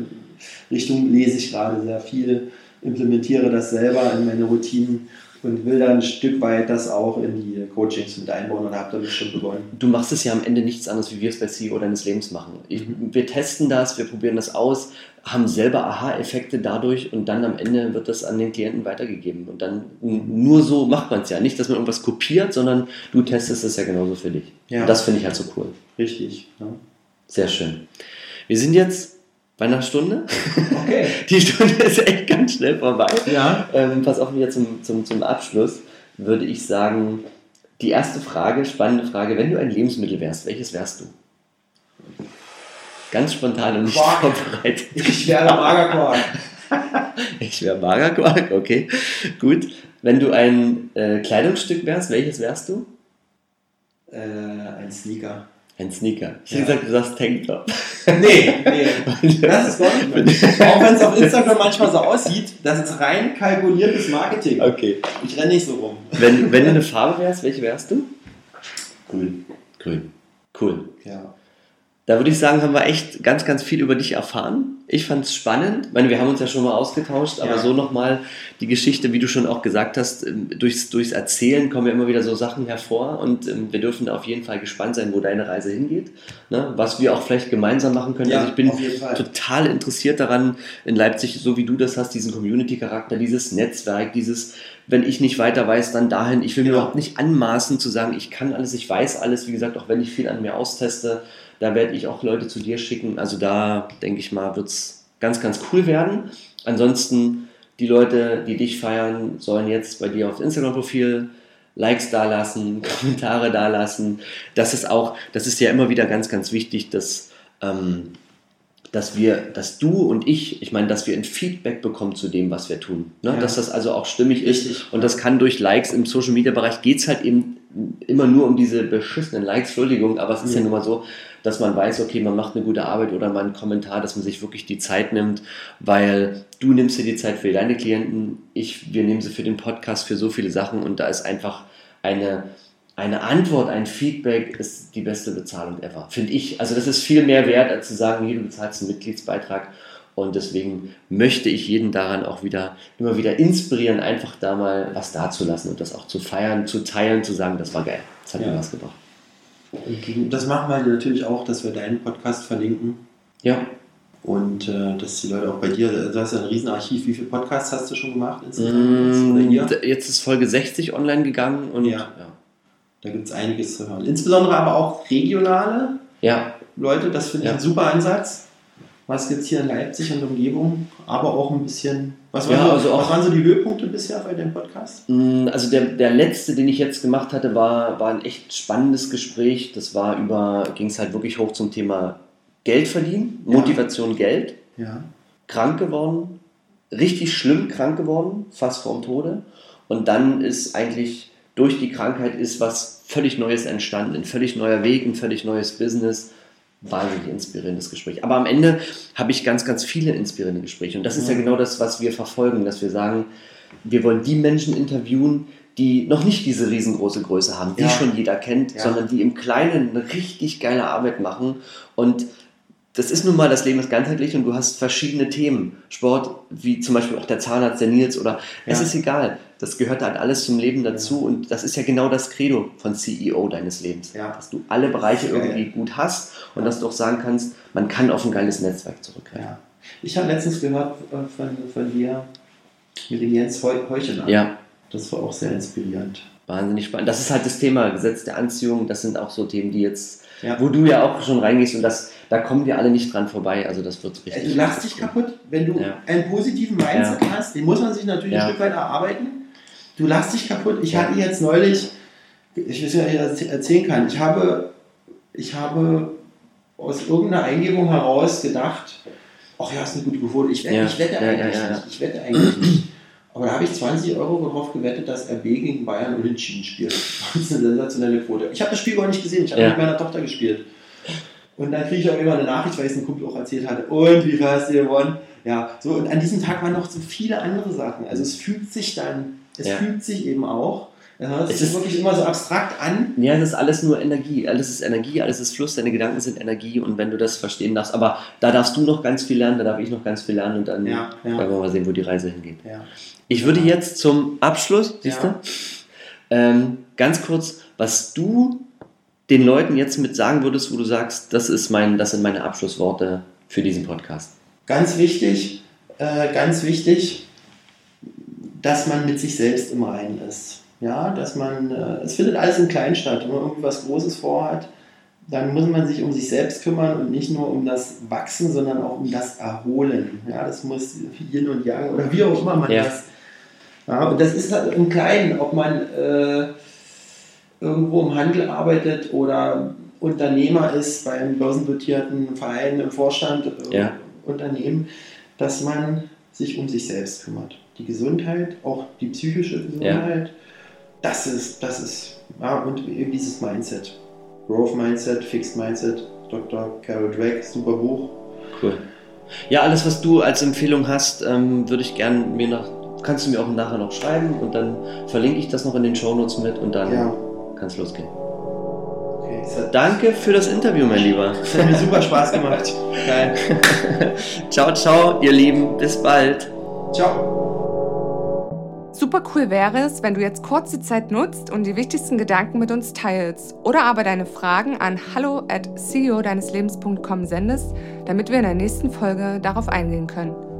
Richtung lese ich gerade sehr viel, implementiere das selber in meine Routinen und will dann ein Stück weit das auch in die Coachings mit einbauen und habe damit schon begonnen. Du machst es ja am Ende nichts anderes, wie wir es bei CEO deines Lebens machen. Ich, wir testen das, wir probieren das aus, haben selber Aha-Effekte dadurch und dann am Ende wird das an den Klienten weitergegeben. Und dann nur so macht man es ja. Nicht, dass man irgendwas kopiert, sondern du testest es ja genauso für dich. Ja. Und das finde ich halt so cool. Richtig. Ja. Sehr schön. Wir sind jetzt bei einer Stunde. Okay. Die Stunde ist echt ganz schnell vorbei. Ja. Ähm, pass auf, wieder zum, zum, zum Abschluss würde ich sagen, die erste Frage, spannende Frage, wenn du ein Lebensmittel wärst, welches wärst du? Ganz spontan und nicht Quark. vorbereitet. Ich werde Magerquark. Ich wäre Magerquark, okay, gut. Wenn du ein äh, Kleidungsstück wärst, welches wärst du? Äh, ein Sneaker. Ein Sneaker. Ich Ja. hätte gesagt, du sagst Tanktop. Nee, nee. Das ist gar nicht. Auch wenn es auf Instagram manchmal so aussieht, das ist rein kalkuliertes Marketing. Okay. Ich renne nicht so rum. Wenn, wenn du eine Farbe wärst, welche wärst du? Grün. Grün. Cool. Ja. Da würde ich sagen, haben wir echt ganz, ganz viel über dich erfahren. Ich fand es spannend. Ich meine, wir haben uns ja schon mal ausgetauscht, aber Ja. so nochmal die Geschichte, wie du schon auch gesagt hast, ähm, durchs, durchs Erzählen kommen ja immer wieder so Sachen hervor und ähm, wir dürfen da auf jeden Fall gespannt sein, wo deine Reise hingeht. Ne? Was wir auch vielleicht gemeinsam machen können. Ja, also ich bin total interessiert daran, in Leipzig, so wie du das hast, diesen Community-Charakter, dieses Netzwerk, dieses wenn ich nicht weiter weiß, dann dahin. Ich will mir überhaupt nicht anmaßen zu sagen, ich kann alles, ich weiß alles. Wie gesagt, auch wenn ich viel an mir austeste, da werde ich auch Leute zu dir schicken. Also da denke ich mal, wird es ganz, ganz cool werden. Ansonsten, die Leute, die dich feiern, sollen jetzt bei dir auf Instagram-Profil Likes dalassen, Kommentare dalassen. Das ist auch, das ist ja immer wieder ganz, ganz wichtig, dass, ähm, dass wir, dass du und ich, ich meine, dass wir ein Feedback bekommen zu dem, was wir tun. Ne? Ja. Dass das also auch stimmig Richtig. ist. Und das kann durch Likes im Social Media Bereich geht es halt eben immer nur um diese beschissenen Likes, Entschuldigung, aber es ist ja, ja nun mal so, dass man weiß, okay, man macht eine gute Arbeit oder mal einen Kommentar, dass man sich wirklich die Zeit nimmt, weil du nimmst dir die Zeit für deine Klienten, ich, wir nehmen sie für den Podcast, für so viele Sachen und da ist einfach eine, eine Antwort, ein Feedback ist die beste Bezahlung ever, finde ich. Also das ist viel mehr wert, als zu sagen, hier, du bezahlst einen Mitgliedsbeitrag und deswegen möchte ich jeden daran auch wieder immer wieder inspirieren, einfach da mal was dazulassen und das auch zu feiern, zu teilen, zu sagen, das war geil. Das hat ja. mir was gebracht. Das machen wir natürlich auch, dass wir deinen Podcast verlinken. Ja. Und äh, dass die Leute auch bei dir, du hast ja ein Riesenarchiv, wie viele Podcasts hast du schon gemacht? Mm, jetzt ist Folge 60 online gegangen und ja. ja. Da gibt es einiges zu hören. Insbesondere aber auch regionale ja. Leute, das finde ich ja. ein super Ansatz. Was gibt es hier in Leipzig und Umgebung, aber auch ein bisschen was, waren, ja, so, also was waren so die Höhepunkte bisher bei dem Podcast? Mm, also der, der letzte, den ich jetzt gemacht hatte, war, war ein echt spannendes Gespräch. Das war über, ging es halt wirklich hoch zum Thema Geld verdienen, Motivation Geld. Ja. Krank geworden, richtig schlimm krank geworden, fast vorm Tode. Und dann ist eigentlich durch die Krankheit ist was völlig Neues entstanden, ein völlig neuer Weg, ein völlig neues Business wahnsinnig inspirierendes Gespräch. Aber am Ende habe ich ganz, ganz viele inspirierende Gespräche. Und das ist ja genau das, was wir verfolgen, dass wir sagen, wir wollen die Menschen interviewen, die noch nicht diese riesengroße Größe haben, die ja. schon jeder kennt, ja. sondern die im Kleinen eine richtig geile Arbeit machen und das ist nun mal, das Leben ist ganzheitlich und du hast verschiedene Themen. Sport, wie zum Beispiel auch der Zahnarzt, der Nils oder ja. es ist egal. Das gehört halt alles zum Leben dazu ja. und das ist ja genau das Credo von CEO deines Lebens. Ja. Dass du alle Bereiche irgendwie gut hast und dass du auch sagen kannst, man kann auf ein geiles Netzwerk zurückgreifen. Ja. Ich habe letztens gehört äh, von, von dir mit dem Jens Heucheler. Ja. Das war auch sehr inspirierend. Wahnsinnig spannend. Das ist halt das Thema Gesetz der Anziehung. Das sind auch so Themen, die jetzt, wo du ja auch schon reingehst und das da kommen wir alle nicht dran vorbei. Also das wird richtig. Du lachst dich kaputt, wenn du ja. einen positiven Mindset ja. hast. Den muss man sich natürlich ja. ein Stück weit erarbeiten. Du lachst dich kaputt. Ich hatte jetzt neulich, ich weiß nicht, ob ich das erzählen kann. Ich habe, ich habe aus irgendeiner Eingebung heraus gedacht, ach ja, ist eine gute Quote. Ich wette, ich wette eigentlich nicht. Ich wette eigentlich nicht. Aber da habe ich 20 Euro darauf gewettet, dass RB gegen Bayern unentschieden spielt. Das ist eine sensationelle Quote. Ich habe das Spiel gar nicht gesehen. Ich habe mit meiner Tochter gespielt. Und dann kriege ich auch immer eine Nachricht, weil es ein Kumpel auch erzählt hatte, und wie viel hast du gewonnen? Ja, so, und an diesem Tag waren noch so viele andere Sachen. Also es fühlt sich dann, es ja. fühlt sich eben auch. Ja, es, es ist wirklich immer so abstrakt an. Ja, es ist alles nur Energie. Alles ist Energie, alles ist Fluss, deine Gedanken sind Energie und wenn du das verstehen darfst, aber da darfst du noch ganz viel lernen, da darf ich noch ganz viel lernen und dann ja, ja. werden wir mal sehen, wo die Reise hingeht. Ja. Ich würde jetzt zum Abschluss, siehst du, ähm, ganz kurz, was du den Leuten jetzt mit sagen würdest, wo du sagst, das, ist mein, das sind meine Abschlussworte für diesen Podcast? Ganz wichtig, äh, ganz wichtig, dass man mit sich selbst im Reinen ist. Ja, dass man, äh, es findet alles in klein statt. Wenn man irgendwie was Großes vorhat, dann muss man sich um sich selbst kümmern und nicht nur um das Wachsen, sondern auch um das Erholen. Ja, das muss Yin und Yang oder wie auch immer man ja. das. Ja, und das ist halt im Kleinen, ob man äh, irgendwo im Handel arbeitet oder Unternehmer ist bei einem börsendotierten Verein im Vorstand ja. Unternehmen, dass man sich um sich selbst kümmert. Die Gesundheit, auch die psychische Gesundheit, ja. das ist, das ist, ja, und eben dieses Mindset. Growth Mindset, Fixed Mindset, Dr. Carol Drake, super Buch. Cool. Ja, alles, was du als Empfehlung hast, ähm, würde ich gerne mir noch, kannst du mir auch nachher noch schreiben und dann verlinke ich das noch in den Shownotes mit und dann ja kann es losgehen. Okay, Danke für das Interview, mein Lieber. Es hat mir super Spaß gemacht. Geil. ciao, ciao, ihr Lieben. Bis bald. Ciao. Super cool wäre es, wenn du jetzt kurz die Zeit nutzt und die wichtigsten Gedanken mit uns teilst oder aber deine Fragen an hallo at ceo deines Lebens.com sendest, damit wir in der nächsten Folge darauf eingehen können.